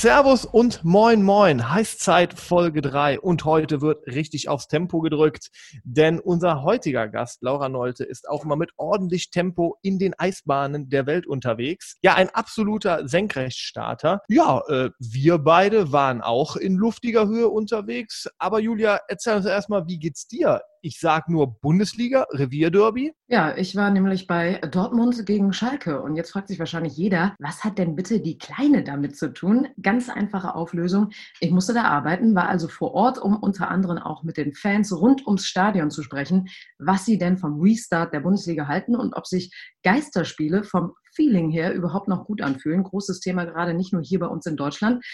Servus und moin moin, Heißzeit Folge 3 und heute wird richtig aufs Tempo gedrückt, denn unser heutiger Gast, Laura Nolte, ist auch mal mit ordentlich Tempo in den Eisbahnen der Welt unterwegs. Ja, ein absoluter Senkrechtstarter. Ja, äh, wir beide waren auch in luftiger Höhe unterwegs, aber Julia, erzähl uns erstmal, wie geht's dir ich sage nur Bundesliga, Revierderby. Ja, ich war nämlich bei Dortmund gegen Schalke. Und jetzt fragt sich wahrscheinlich jeder, was hat denn bitte die Kleine damit zu tun? Ganz einfache Auflösung. Ich musste da arbeiten, war also vor Ort, um unter anderem auch mit den Fans rund ums Stadion zu sprechen, was sie denn vom Restart der Bundesliga halten und ob sich Geisterspiele vom Feeling her überhaupt noch gut anfühlen. Großes Thema gerade nicht nur hier bei uns in Deutschland.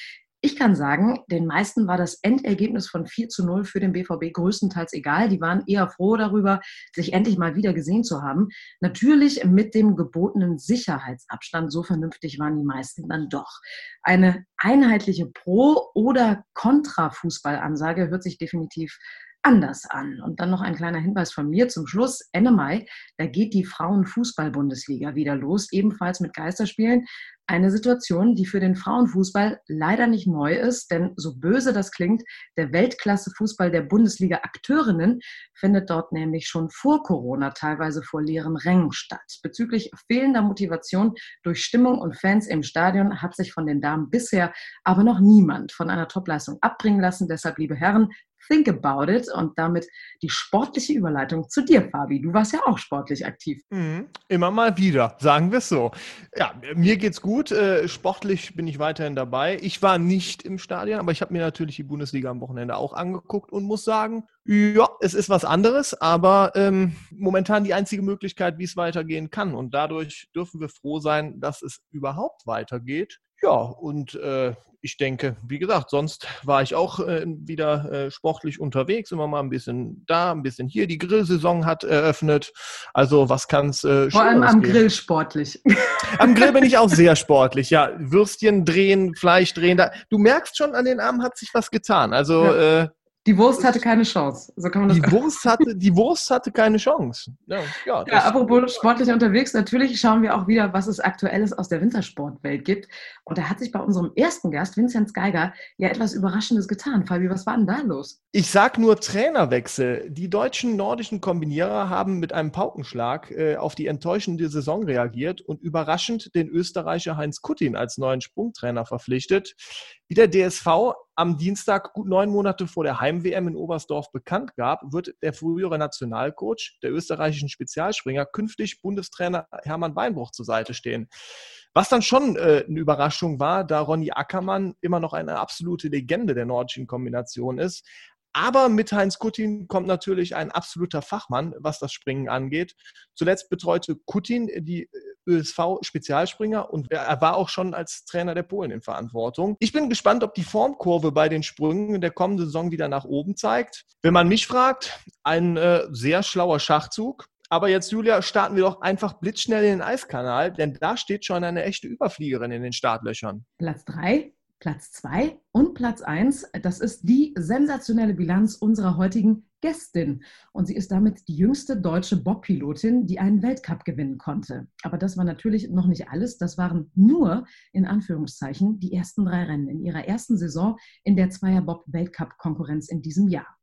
Ich kann sagen, den meisten war das Endergebnis von 4 zu 0 für den BVB größtenteils egal. Die waren eher froh darüber, sich endlich mal wieder gesehen zu haben. Natürlich mit dem gebotenen Sicherheitsabstand. So vernünftig waren die meisten dann doch. Eine einheitliche Pro- oder Kontra-Fußballansage hört sich definitiv anders an. Und dann noch ein kleiner Hinweis von mir zum Schluss. Ende Mai, da geht die Frauenfußball-Bundesliga wieder los, ebenfalls mit Geisterspielen. Eine Situation, die für den Frauenfußball leider nicht neu ist, denn so böse das klingt, der Weltklasse-Fußball der Bundesliga-Akteurinnen findet dort nämlich schon vor Corona teilweise vor leeren Rängen statt. Bezüglich fehlender Motivation durch Stimmung und Fans im Stadion hat sich von den Damen bisher aber noch niemand von einer Topleistung abbringen lassen. Deshalb, liebe Herren, think about it und damit die sportliche Überleitung zu dir, Fabi. Du warst ja auch sportlich aktiv. Mhm. Immer mal wieder, sagen wir es so. Ja, mir geht's gut. Äh, sportlich bin ich weiterhin dabei. Ich war nicht im Stadion, aber ich habe mir natürlich die Bundesliga am Wochenende auch angeguckt und muss sagen, ja, es ist was anderes, aber ähm, momentan die einzige Möglichkeit, wie es weitergehen kann. Und dadurch dürfen wir froh sein, dass es überhaupt weitergeht. Ja, und äh, ich denke, wie gesagt, sonst war ich auch äh, wieder äh, sportlich unterwegs, immer mal ein bisschen da, ein bisschen hier. Die Grillsaison hat eröffnet. Also was kann es äh, Vor allem am geben? Grill sportlich. Am Grill bin ich auch sehr sportlich, ja. Würstchen drehen, Fleisch drehen. Da, du merkst schon, an den Armen hat sich was getan. Also ja. Die Wurst hatte keine Chance. So kann man das die, Wurst hatte, die Wurst hatte keine Chance. Ja, ja, ja apropos sportlich unterwegs, natürlich schauen wir auch wieder, was es Aktuelles aus der Wintersportwelt gibt. Und da hat sich bei unserem ersten Gast, Vinzenz Geiger, ja etwas Überraschendes getan. Fabi, was war denn da los? Ich sag nur Trainerwechsel. Die deutschen nordischen Kombinierer haben mit einem Paukenschlag äh, auf die enttäuschende Saison reagiert und überraschend den Österreicher Heinz Kuttin als neuen Sprungtrainer verpflichtet. Wie der DSV am Dienstag, gut neun Monate vor der Heim-WM in Oberstdorf bekannt gab, wird der frühere Nationalcoach der österreichischen Spezialspringer künftig Bundestrainer Hermann Weinbruch zur Seite stehen. Was dann schon äh, eine Überraschung war, da Ronny Ackermann immer noch eine absolute Legende der nordischen Kombination ist. Aber mit Heinz Kutin kommt natürlich ein absoluter Fachmann, was das Springen angeht. Zuletzt betreute Kutin die ÖSV-Spezialspringer und er war auch schon als Trainer der Polen in Verantwortung. Ich bin gespannt, ob die Formkurve bei den Sprüngen in der kommenden Saison wieder nach oben zeigt. Wenn man mich fragt, ein äh, sehr schlauer Schachzug. Aber jetzt, Julia, starten wir doch einfach blitzschnell in den Eiskanal, denn da steht schon eine echte Überfliegerin in den Startlöchern. Platz drei Platz 2 und Platz 1, das ist die sensationelle Bilanz unserer heutigen Gästin. Und sie ist damit die jüngste deutsche Bobpilotin, die einen Weltcup gewinnen konnte. Aber das war natürlich noch nicht alles. Das waren nur, in Anführungszeichen, die ersten drei Rennen in ihrer ersten Saison in der Zweier-Bob-Weltcup-Konkurrenz in diesem Jahr.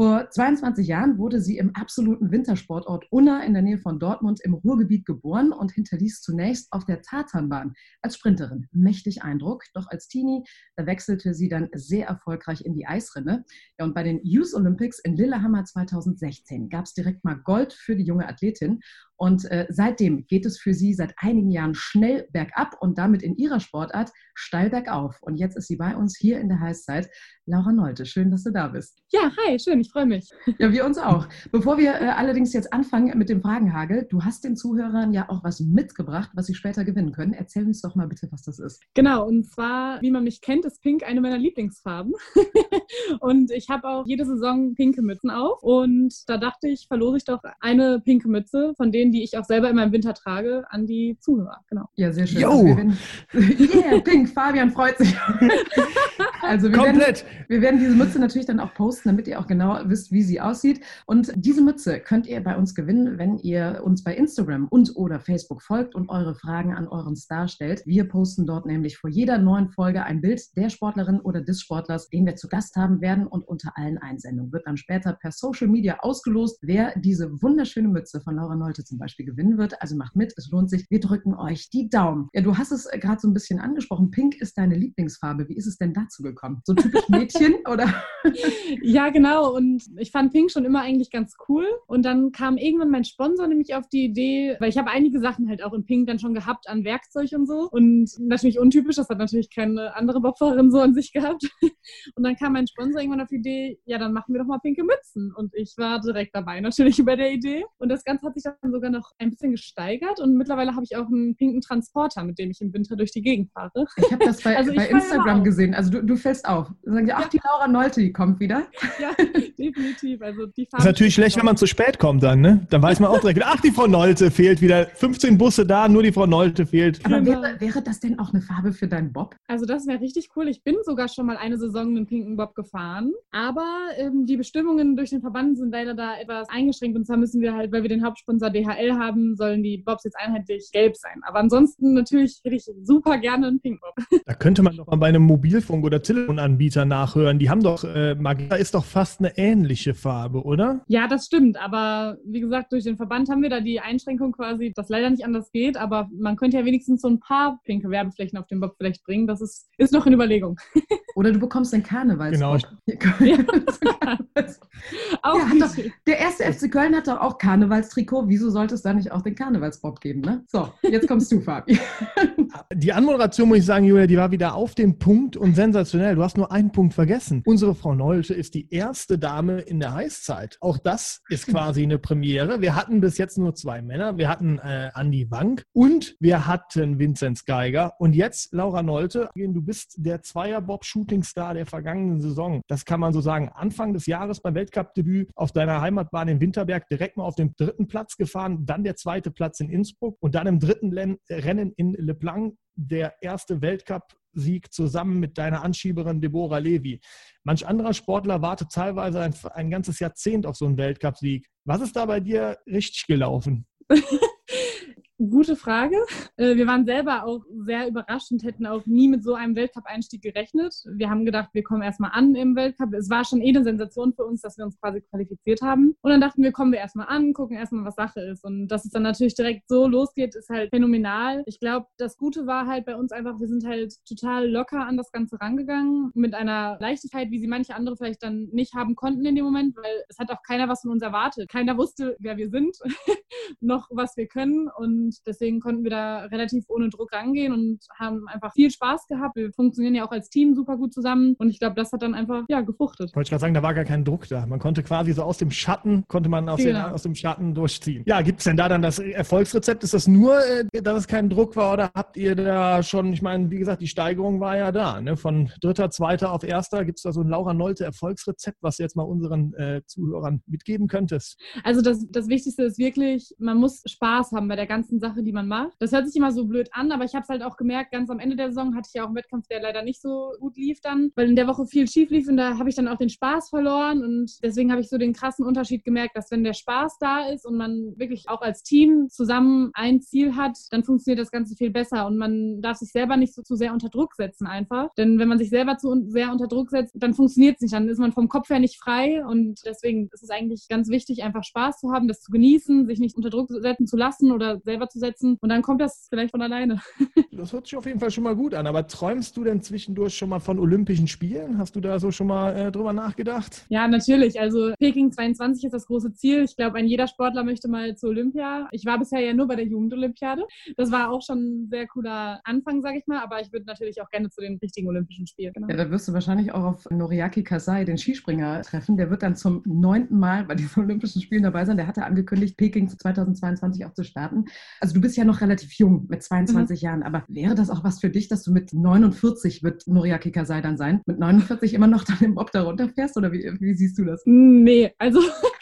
Vor 22 Jahren wurde sie im absoluten Wintersportort Unna in der Nähe von Dortmund im Ruhrgebiet geboren und hinterließ zunächst auf der Tatanbahn als Sprinterin mächtig Eindruck. Doch als Teenie, wechselte sie dann sehr erfolgreich in die Eisrinne. Ja, und bei den Youth Olympics in Lillehammer 2016 gab es direkt mal Gold für die junge Athletin. Und äh, seitdem geht es für sie seit einigen Jahren schnell bergab und damit in ihrer Sportart steil bergauf. Und jetzt ist sie bei uns hier in der Heißzeit. Laura Nolte, schön, dass du da bist. Ja, hi, schön, ich freue mich. Ja, wir uns auch. Bevor wir äh, allerdings jetzt anfangen mit dem Fragenhagel, du hast den Zuhörern ja auch was mitgebracht, was sie später gewinnen können. Erzähl uns doch mal bitte, was das ist. Genau, und zwar, wie man mich kennt, ist Pink eine meiner Lieblingsfarben. und ich habe auch jede Saison pinke Mützen auf. Und da dachte ich, verlose ich doch eine pinke Mütze, von denen Ideen, die ich auch selber immer im Winter trage, an die Zuhörer. Genau. Ja, sehr schön. Yo. Also wir werden, yeah, Pink, Fabian freut sich. also wir Komplett. Werden, wir werden diese Mütze natürlich dann auch posten, damit ihr auch genau wisst, wie sie aussieht. Und diese Mütze könnt ihr bei uns gewinnen, wenn ihr uns bei Instagram und oder Facebook folgt und eure Fragen an euren Star stellt. Wir posten dort nämlich vor jeder neuen Folge ein Bild der Sportlerin oder des Sportlers, den wir zu Gast haben werden und unter allen Einsendungen wird dann später per Social Media ausgelost, wer diese wunderschöne Mütze von Laura Nolte zum Beispiel gewinnen wird. Also macht mit, es lohnt sich. Wir drücken euch die Daumen. Ja, du hast es äh, gerade so ein bisschen angesprochen. Pink ist deine Lieblingsfarbe. Wie ist es denn dazu gekommen? So typisch Mädchen oder? Ja, genau. Und ich fand Pink schon immer eigentlich ganz cool. Und dann kam irgendwann mein Sponsor nämlich auf die Idee, weil ich habe einige Sachen halt auch in Pink dann schon gehabt an Werkzeug und so. Und natürlich untypisch, das hat natürlich keine andere Bobfahrerin so an sich gehabt. Und dann kam mein Sponsor irgendwann auf die Idee, ja, dann machen wir doch mal pinke Mützen. Und ich war direkt dabei natürlich über der Idee. Und das Ganze hat sich dann sogar noch ein bisschen gesteigert. Und mittlerweile habe ich auch einen pinken Transporter, mit dem ich im Winter durch die Gegend fahre. Ich habe das bei, Also bei Instagram gesehen. Also du, du fällst auf. Dann sagen die, ach, Ja. die Laura Nolte, die kommt wieder. Ja, definitiv. Also die Das ist natürlich schlecht, wenn man zu spät kommt dann, ne? Dann weiß man auch direkt, ach, die Frau Nolte fehlt wieder. 15 Busse da, nur die Frau Nolte fehlt. Aber Genau. wäre, wäre das denn auch eine Farbe für deinen Bob? Also das wäre richtig cool. Ich bin sogar schon mal eine Saison einen pinken Bob gefahren. Aber ähm, die Bestimmungen durch den Verband sind leider da etwas eingeschränkt. Und zwar müssen wir halt, weil wir den Hauptsponsor DHL haben, sollen die Bobs jetzt einheitlich gelb sein. Aber ansonsten natürlich hätte ich super gerne einen pinken Bob. Da könnte man doch mal bei einem Mobilfunk- oder Telefonanbieter nachhören. Die haben doch, äh, Magenta ist doch fast eine ähnliche Farbe, oder? Ja, das stimmt. Aber wie gesagt, durch den Verband haben wir da die Einschränkung quasi, dass leider nicht anders geht. Aber man könnte ja wenigstens so ein paar pinke Werbeflächen auf den Bob vielleicht bringen. Das ist, ist noch in Überlegung. Oder du bekommst den Karnevalsbob. Genau. Ja, nicht doch- Der erste FC Köln hat doch auch Karnevalstrikot. Wieso sollte es da nicht auch den Karnevalsbob geben? Ne? So, jetzt kommst du, Fabi. Die Anmoderation, muss ich sagen, Julia, die war wieder auf den Punkt und sensationell. Du hast nur einen Punkt vergessen. Unsere Frau Nolte ist die erste Dame in der Heißzeit. Auch das ist quasi eine Premiere. Wir hatten bis jetzt nur zwei Männer. Wir hatten äh, Andi Wank und wir hatten Vinzenz Geiger. Und jetzt, Laura Nolte, du bist der Zweier-Bob-Shooting-Star der vergangenen Saison. Das kann man so sagen. Anfang des Jahres beim Weltcup-Debüt auf deiner Heimatbahn in Winterberg direkt mal auf den dritten Platz gefahren, dann der zweite Platz in Innsbruck und dann im dritten Rennen in Le Blanc der erste Weltcup-Sieg zusammen mit deiner Anschieberin Deborah Levy. Manch anderer Sportler wartet teilweise ein, ein ganzes Jahrzehnt auf so einen Weltcup-Sieg. Was ist da bei dir richtig gelaufen? Gute Frage. Äh, Wir waren selber auch sehr überrascht und hätten auch nie mit so einem Weltcup-Einstieg gerechnet. Wir haben gedacht, wir kommen erstmal an im Weltcup. Es war schon eh eine Sensation für uns, dass wir uns quasi qualifiziert haben. Und dann dachten wir, kommen wir erstmal an, gucken erstmal, was Sache ist. Und dass es dann natürlich direkt so losgeht, ist halt phänomenal. Ich glaube, das Gute war halt bei uns einfach, wir sind halt total locker an das Ganze rangegangen, mit einer Leichtigkeit, wie sie manche andere vielleicht dann nicht haben konnten in dem Moment, weil es hat auch keiner was von uns erwartet. Keiner wusste, wer wir sind, noch was wir können. Und deswegen konnten wir da relativ ohne Druck rangehen und haben einfach viel Spaß gehabt. Wir funktionieren ja auch als Team super gut zusammen. Und ich glaube, das hat dann einfach, ja, gefruchtet. Wollte ich gerade sagen, da war gar kein Druck da. Man konnte quasi so aus dem Schatten, konnte man aus, Genau. den, aus dem Schatten durchziehen. Ja, gibt es denn da dann das Erfolgsrezept? Ist das nur, äh, dass es kein Druck war oder habt ihr da schon, ich meine, wie gesagt, die Steigerung war ja da, ne? von dritter, zweiter auf erster. Gibt es da so ein Laura Nolte Erfolgsrezept, was du jetzt mal unseren äh, Zuhörern mitgeben könntest? Also das, das Wichtigste ist wirklich, man muss Spaß haben bei der ganzen Sache, die man macht. Das hört sich immer so blöd an, aber ich habe es halt auch gemerkt, ganz am Ende der Saison hatte ich ja auch einen Wettkampf, der leider nicht so gut lief dann, weil in der Woche viel schief lief und da habe ich dann auch den Spaß verloren und deswegen habe ich so den krassen Unterschied gemerkt, dass wenn der Spaß da ist und man wirklich auch als Team zusammen ein Ziel hat, dann funktioniert das Ganze viel besser und man darf sich selber nicht so zu sehr unter Druck setzen einfach, denn wenn man sich selber zu sehr unter Druck setzt, dann funktioniert es nicht, dann ist man vom Kopf her nicht frei und deswegen ist es eigentlich ganz wichtig, einfach Spaß zu haben, das zu genießen, sich nicht unter Druck setzen zu lassen oder selber zu setzen und dann kommt das vielleicht von alleine. Das hört sich auf jeden Fall schon mal gut an. Aber träumst du denn zwischendurch schon mal von Olympischen Spielen? Hast du da so schon mal äh, drüber nachgedacht? Ja, natürlich. Also Peking 22 ist das große Ziel. Ich glaube, ein jeder Sportler möchte mal zur Olympia. Ich war bisher ja nur bei der Jugendolympiade. Das war auch schon ein sehr cooler Anfang, sage ich mal. Aber ich würde natürlich auch gerne zu den richtigen Olympischen Spielen. Genau. Ja, da wirst du wahrscheinlich auch auf Noriaki Kasai, den Skispringer, treffen. Der wird dann zum neunten Mal bei diesen Olympischen Spielen dabei sein. Der hatte angekündigt, Peking 2022 auch zu starten. Also du bist ja noch relativ jung, mit 22 Jahren. Aber wäre das auch was für dich, dass du mit 49 wird Noriaki Kasai dann sein, mit 49 immer noch dann im Bob da runterfährst? Oder wie, wie siehst du das? Nee, also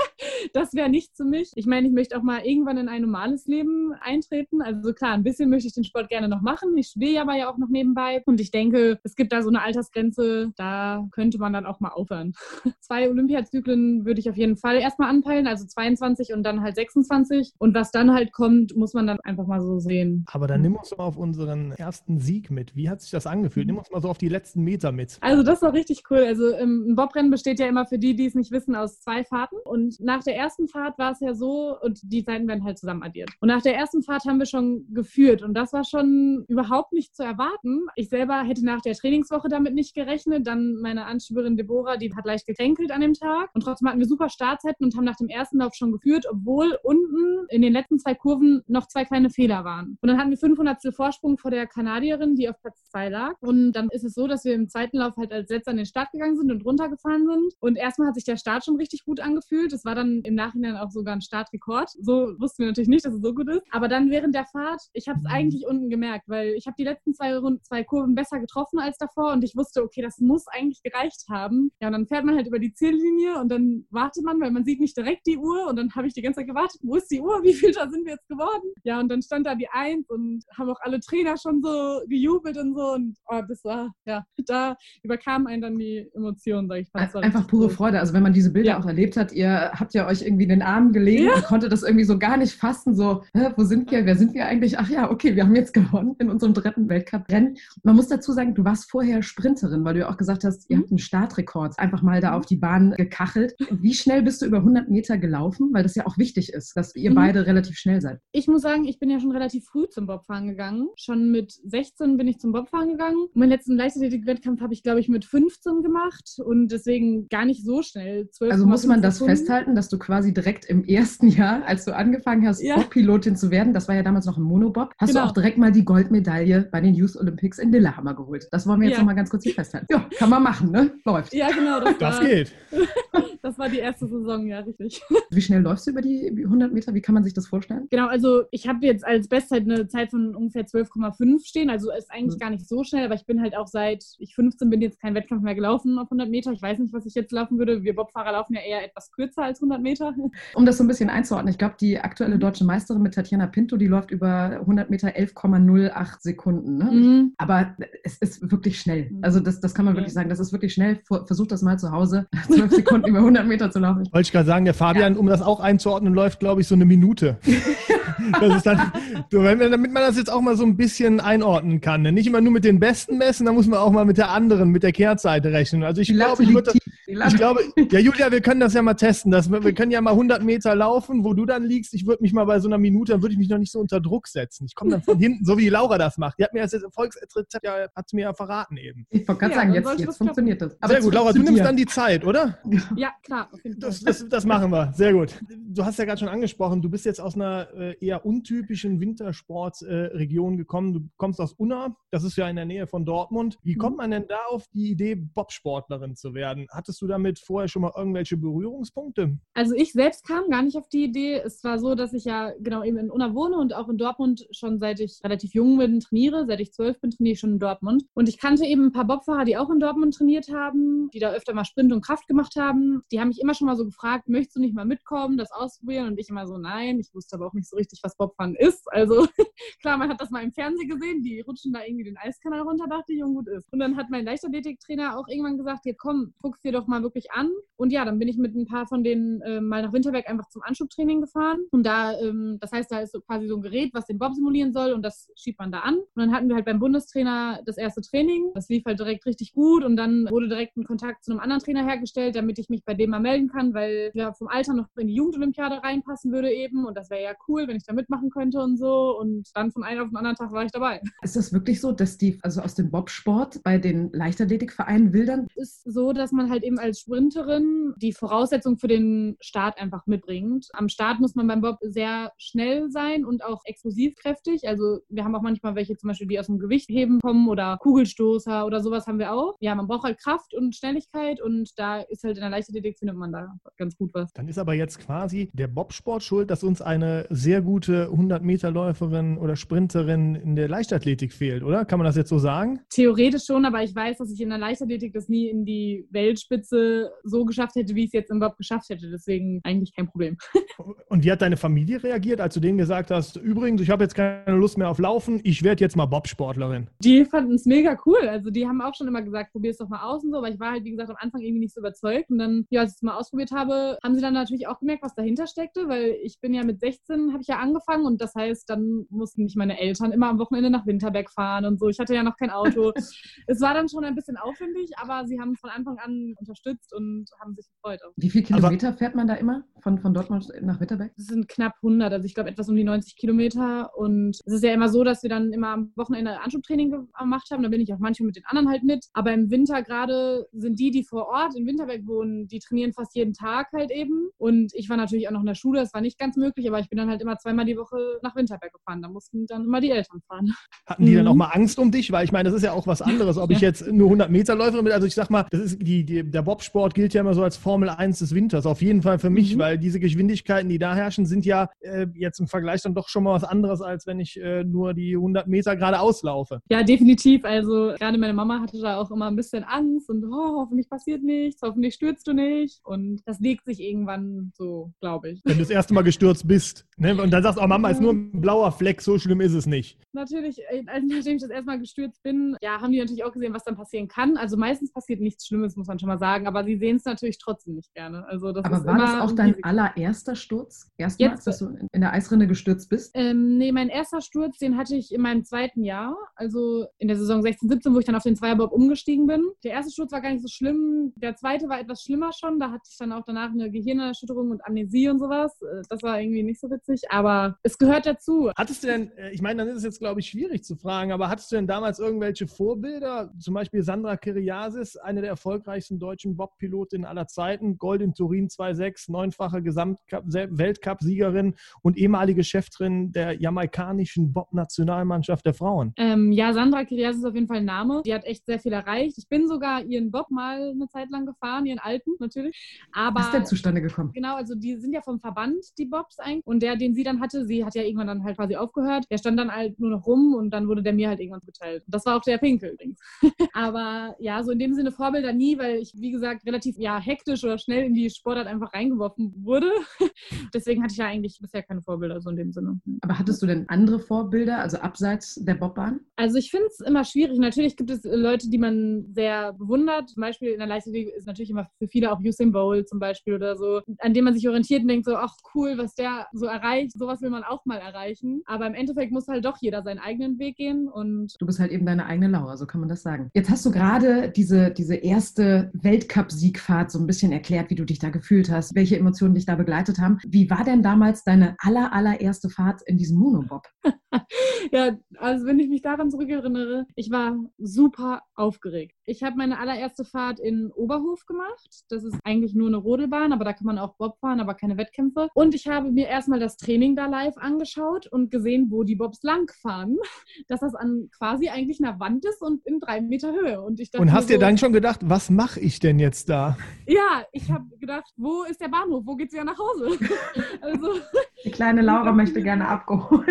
das wäre nichts für mich. Ich meine, ich möchte auch mal irgendwann in ein normales Leben eintreten. Also klar, ein bisschen möchte ich den Sport gerne noch machen. Ich studiere aber ja auch noch nebenbei. Und ich denke, es gibt da so eine Altersgrenze, da könnte man dann auch mal aufhören. Zwei Olympiazyklen würde ich auf jeden Fall erstmal anpeilen, also 22 und dann halt 26. Und was dann halt kommt, muss man dann einfach mal so sehen. Aber dann nimm uns mal auf unseren ersten Sieg mit. Wie hat sich das angefühlt? Nimm uns mal so auf die letzten Meter mit. Also das war richtig cool. Also ähm, ein Bobrennen besteht ja immer für die, die es nicht wissen, aus zwei Fahrten. Und nach der ersten Fahrt war es ja so, und die Zeiten werden halt zusammen addiert. Und nach der ersten Fahrt haben wir schon geführt. Und das war schon überhaupt nicht zu erwarten. Ich selber hätte nach der Trainingswoche damit nicht gerechnet. Dann meine Anschieberin Deborah, die hat leicht gekränkelt an dem Tag. Und trotzdem hatten wir super Startzeiten und haben nach dem ersten Lauf schon geführt, obwohl unten in den letzten zwei Kurven noch zwei kleine Fehler waren. Und dann hatten wir 500 Vorsprung vor der Kanadierin, die auf Platz zwei lag. Und dann ist es so, dass wir im zweiten Lauf halt als Letzter an den Start gegangen sind und runtergefahren sind. Und erstmal hat sich der Start schon richtig gut angefühlt. Es war dann im Nachhinein auch sogar ein Startrekord. So wussten wir natürlich nicht, dass es so gut ist. Aber dann während der Fahrt, ich habe es eigentlich unten gemerkt, weil ich habe die letzten zwei, Runden, zwei Kurven besser getroffen als davor und ich wusste, okay, das muss eigentlich gereicht haben. Ja, und dann fährt man halt über die Ziellinie und dann wartet man, weil man sieht nicht direkt die Uhr und dann habe ich die ganze Zeit gewartet, wo ist die Uhr, wie viel da sind wir jetzt geworden? Ja, und dann stand da die Eins und haben auch alle Trainer schon so gejubelt und so und oh, das war, ja, da überkam einen dann die Emotionen, sag ich mal. Einfach pure. Freude. Also wenn man diese Bilder ja. auch erlebt hat, ihr habt ja euch irgendwie in den Arm gelegt ja. und konnte das irgendwie so gar nicht fassen, so, wo sind wir, wer sind wir eigentlich? Ach ja, okay, wir haben jetzt gewonnen in unserem dritten Weltcup-Rennen. Man muss dazu sagen, du warst vorher Sprinterin, weil du ja auch gesagt hast, ihr mhm. habt einen Startrekord einfach mal da mhm. auf die Bahn gekachelt. Wie schnell bist du über 100 Meter gelaufen? Weil das ja auch wichtig ist, dass ihr mhm. beide relativ schnell seid. Ich muss sagen, ich bin ja schon relativ früh zum Bobfahren gegangen. Schon mit 16 bin ich zum Bobfahren gegangen. Meinen letzten Leichtathletik-Wettkampf habe ich, glaube ich, mit 15 gemacht und deswegen gar nicht so schnell. 12, also muss man das Sekunden. festhalten, dass du quasi direkt im ersten Jahr, als du angefangen hast, ja. Bobpilotin zu werden, das war ja damals noch ein Monobob, hast genau. du auch direkt mal die Goldmedaille bei den Youth Olympics in Lillehammer geholt. Das wollen wir jetzt ja. noch mal ganz kurz hier festhalten. Ja, kann man machen, ne? Läuft. Ja, genau. Das, das war, geht. das war die erste Saison, ja, richtig. Wie schnell läufst du über die 100 Meter? Wie kann man sich das vorstellen? Genau, also ich habe jetzt als Bestzeit eine Zeit von ungefähr 12,5 stehen. Also ist eigentlich mhm. gar nicht so schnell, aber ich bin halt auch seit ich 15 bin jetzt kein Wettkampf mehr gelaufen auf 100 Meter. Ich weiß nicht, was ich jetzt laufen würde. Wir Bobfahrer laufen ja eher etwas kürzer als 100 Meter. Um das so ein bisschen einzuordnen, ich glaube, die aktuelle deutsche Meisterin mit Tatjana Pinto, die läuft über 100 Meter 11,08 Sekunden. Ne? Mhm. Aber es ist wirklich schnell. Mhm. Also das, das kann man wirklich sagen. Das ist wirklich schnell. Versucht das mal zu Hause, 12 Sekunden über 100 Meter zu laufen. Wollte ich gerade sagen, der Fabian, ja. um das auch einzuordnen, läuft, glaube ich, so eine Minute. das ist dann, damit man das jetzt auch mal so ein bisschen einordnen kann. Ne? Nicht immer nur mit den Besten messen, da muss man auch mal mit der anderen, mit der Kehrtseite rechnen. Also ich glaube, ich würde ich glaube, ja, Julia, wir können das ja mal testen. Das, wir können ja mal 100 Meter laufen, wo du dann liegst. Ich würde mich mal bei so einer Minute, dann würde ich mich noch nicht so unter Druck setzen. Ich komme dann von hinten, so wie Laura das macht. Die hat mir das Erfolgsrezept ja, hat mir ja verraten eben. Ich wollte gerade ja, sagen, jetzt, jetzt funktioniert das. Aber Sehr gut, Laura, du nimmst dann die Zeit, oder? Ja, klar. Das, das, das, machen wir. Sehr gut. Du hast ja gerade schon angesprochen, du bist jetzt aus einer äh, eher untypischen Wintersportregion äh, gekommen. Du kommst aus Unna, das ist ja in der Nähe von Dortmund. Wie kommt man denn da auf die Idee, Bobsportlerin zu werden? Hattest du damit vorher schon mal irgendwelche Berührungspunkte? Also ich selbst kam gar nicht auf die Idee. Es war so, dass ich ja genau eben in Unna wohne und auch in Dortmund schon seit ich relativ jung bin trainiere. Seit ich zwölf bin, trainiere ich schon in Dortmund. Und ich kannte eben ein paar Bobfahrer, die auch in Dortmund trainiert haben, die da öfter mal Sprint und Kraft gemacht haben. Die haben mich immer schon mal so gefragt, möchtest du nicht mal mitkommen, das ausprobieren? Und ich immer so, nein. Ich wusste aber auch nicht so richtig, was Bobfahren ist. Also klar, man hat das mal im Fernsehen gesehen. Die rutschen da irgendwie den Eiskanal runter, dachte ich, und gut ist. Und dann hat mein Leichtathletiktrainer auch irgendwann gesagt, hier komm, guck's dir doch mal wirklich an. Und ja, dann bin ich mit ein paar von denen äh, mal nach Winterberg einfach zum Anschubtraining gefahren. Und da, ähm, das heißt, da ist so quasi so ein Gerät, was den Bob simulieren soll und das schiebt man da an. Und dann hatten wir halt beim Bundestrainer das erste Training. Das lief halt direkt richtig gut und dann wurde direkt ein Kontakt zu einem anderen Trainer hergestellt, damit ich mich bei dem mal melden kann, weil ja vom Alter noch in die Jugendolympiade reinpassen würde eben. Und das wäre ja cool, wenn ich da mitmachen könnte und so. Und dann von einem auf den anderen Tag war ich dabei. Ist das wirklich so, dass die, also aus dem Bobsport bei den Leichtathletikvereinen wildern? Es ist so, dass man halt eben als Sprinterin die Voraussetzung für den Start einfach mitbringt. Am Start muss man beim Bob sehr schnell sein und auch explosivkräftig. Also wir haben auch manchmal welche zum Beispiel, die aus dem Gewichtheben kommen oder Kugelstoßer oder sowas haben wir auch. Ja, man braucht halt Kraft und Schnelligkeit und da ist halt in der Leichtathletik findet man da ganz gut was. Dann ist aber jetzt quasi der Bobsport schuld, dass uns eine sehr gute gute 100-Meter-Läuferin oder Sprinterin in der Leichtathletik fehlt, oder? Kann man das jetzt so sagen? Theoretisch schon, aber ich weiß, dass ich in der Leichtathletik das nie in die Weltspitze so geschafft hätte, wie ich es jetzt im Bob geschafft hätte. Deswegen eigentlich kein Problem. Und wie hat deine Familie reagiert, als du denen gesagt hast, übrigens, ich habe jetzt keine Lust mehr auf Laufen, ich werde jetzt mal Bobsportlerin? Die fanden es mega cool. Also die haben auch schon immer gesagt, probier es doch mal aus und so, aber ich war halt, wie gesagt, am Anfang irgendwie nicht so überzeugt. Und dann, ja, als ich es mal ausprobiert habe, haben sie dann natürlich auch gemerkt, was dahinter steckte, weil ich bin ja mit 16, habe ich ja angefangen und das heißt, dann mussten mich meine Eltern immer am Wochenende nach Winterberg fahren und so. Ich hatte ja noch kein Auto. es war dann schon ein bisschen aufwendig, aber sie haben von Anfang an unterstützt und haben sich gefreut. Auch. Wie viele Kilometer aber fährt man da immer von, von Dortmund nach Winterberg? Das sind knapp 100, also ich glaube etwas um die 90 Kilometer und es ist ja immer so, dass wir dann immer am Wochenende Anschubtraining gemacht haben. Da bin ich auch manchmal mit den anderen halt mit. Aber im Winter gerade sind die, die vor Ort in Winterberg wohnen, die trainieren fast jeden Tag halt eben. Und ich war natürlich auch noch in der Schule, das war nicht ganz möglich, aber ich bin dann halt immer zweimal die Woche nach Winterberg gefahren. Da mussten dann immer die Eltern fahren. Hatten die mhm. dann auch mal Angst um dich? Weil ich meine, das ist ja auch was anderes, ob ich jetzt nur 100 Meter Läuferin bin. Also ich sag mal, das ist die, die, der Bobsport gilt ja immer so als Formel 1 des Winters. Auf jeden Fall für mich, mhm. weil diese Geschwindigkeiten, die da herrschen, sind ja äh, jetzt im Vergleich dann doch schon mal was anderes, als wenn ich äh, nur die 100 Meter gerade auslaufe. Ja, definitiv. Also gerade meine Mama hatte da auch immer ein bisschen Angst und oh, hoffentlich passiert nichts, hoffentlich stürzt du nicht. Und das legt sich irgendwann so, glaube ich. Wenn du das erste Mal gestürzt bist ne? und dann sagst, oh Mama, ist nur ein blauer Fleck, so schlimm ist es nicht. Natürlich, äh, nachdem ich das erste Mal gestürzt bin, ja, haben die natürlich auch gesehen, was dann passieren kann. Also meistens passiert nichts Schlimmes, muss man schon mal sagen, aber sie sehen es natürlich trotzdem nicht gerne. Also das aber war das auch dein Risiko. allererster Sturz? Erstmals, dass du in der Eisrinne gestürzt bist? Ähm, nee, mein erster Sturz, den hatte ich in meinem zweiten Jahr, also in der Saison 16, 17, wo ich dann auf den Zweierbob umgestiegen bin. Der erste Sturz war gar nicht so schlimm, der zweite war etwas schlimmer schon. Da hatte ich dann auch danach eine Gehirnerschütterung und Amnesie und sowas. Äh, das war irgendwie nicht so witzig, aber es gehört dazu. Hattest du denn, äh, ich meine, dann ist es jetzt, glaube ich, schwierig zu fragen, aber hattest du denn damals irgendwelche Vorbilder? Zum Beispiel Sandra Kiriasis, eine der erfolgreichsten deutschen Bob-Pilotinnen aller Zeiten, Gold in Turin 2.6, neunfache Gesamtweltcup-Siegerin und ehemalige Chefin der jamaikanischen Bob-Nationalmannschaft der Frauen. Ähm, ja, Sandra Kiriasis ist auf jeden Fall ein Name. Die hat echt sehr viel erreicht. Ich bin sogar ihren Bob mal eine Zeit lang gefahren, ihren alten natürlich. Aber, Was ist denn zustande gekommen? Genau, also die sind ja vom Verband, die Bobs eigentlich. Und der, den sie dann hatte, sie hat ja irgendwann dann halt quasi aufgehört. Der stand dann halt nur noch rum und dann wurde der mir halt irgendwann geteilt. Das war auch der Pinkel übrigens. Aber ja, so in dem Sinne Vorbilder nie, weil ich, wie gesagt, relativ ja, hektisch oder schnell in die Sportart einfach reingeworfen wurde. Deswegen hatte ich ja eigentlich bisher keine Vorbilder so in dem Sinne. Aber hattest du denn andere Vorbilder, also abseits der Bobbahn? Also ich finde es immer schwierig. Natürlich gibt es Leute, die man sehr bewundert. Zum Beispiel in der Leichtathletik ist natürlich immer für viele auch Usain Bolt zum Beispiel oder so, an dem man sich orientiert und denkt so, ach cool, was der so erreicht, sowas will man auch mal erreichen. Aber im Endeffekt muss halt doch jeder seinen eigenen Weg gehen und du bist halt eben deine eigene Laura, so kann man das sagen. Jetzt hast du gerade diese, diese erste Weltcup-Siegfahrt so ein bisschen erklärt, wie du dich da gefühlt hast, welche Emotionen dich da begleitet haben. Wie war denn damals deine aller, allererste Fahrt in diesem Monobob? ja, also wenn ich mich daran zurückerinnere, ich war super aufgeregt. Ich habe meine allererste Fahrt in Oberhof gemacht. Das ist eigentlich nur eine Rodelbahn, aber da kann man auch Bob fahren, aber keine Wettkämpfe. Und ich habe mir erstmal das Training da live angeschaut und gesehen, wo die Bobs lang fahren. Dass das an quasi eigentlich einer Wand ist und in drei Meter Höhe. Und, ich und hast so, dir dann schon gedacht, was mache ich denn jetzt da? Ja, ich habe gedacht, wo ist der Bahnhof? Wo geht es ja nach Hause? also, die kleine Laura möchte gerne abgeholt.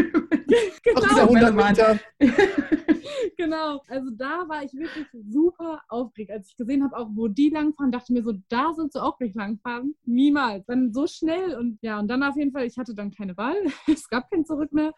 genau. Ach, 100 Meter. genau. Also da war ich wirklich super aufgeregt. Als ich gesehen habe, auch wo die langfahren, dachte ich mir so, da sollst du auch nicht langfahren. Niemals. Dann so schnell und ja, und dann auf jeden Fall, ich hatte dann keine Wahl. es gab kein Zurück mehr.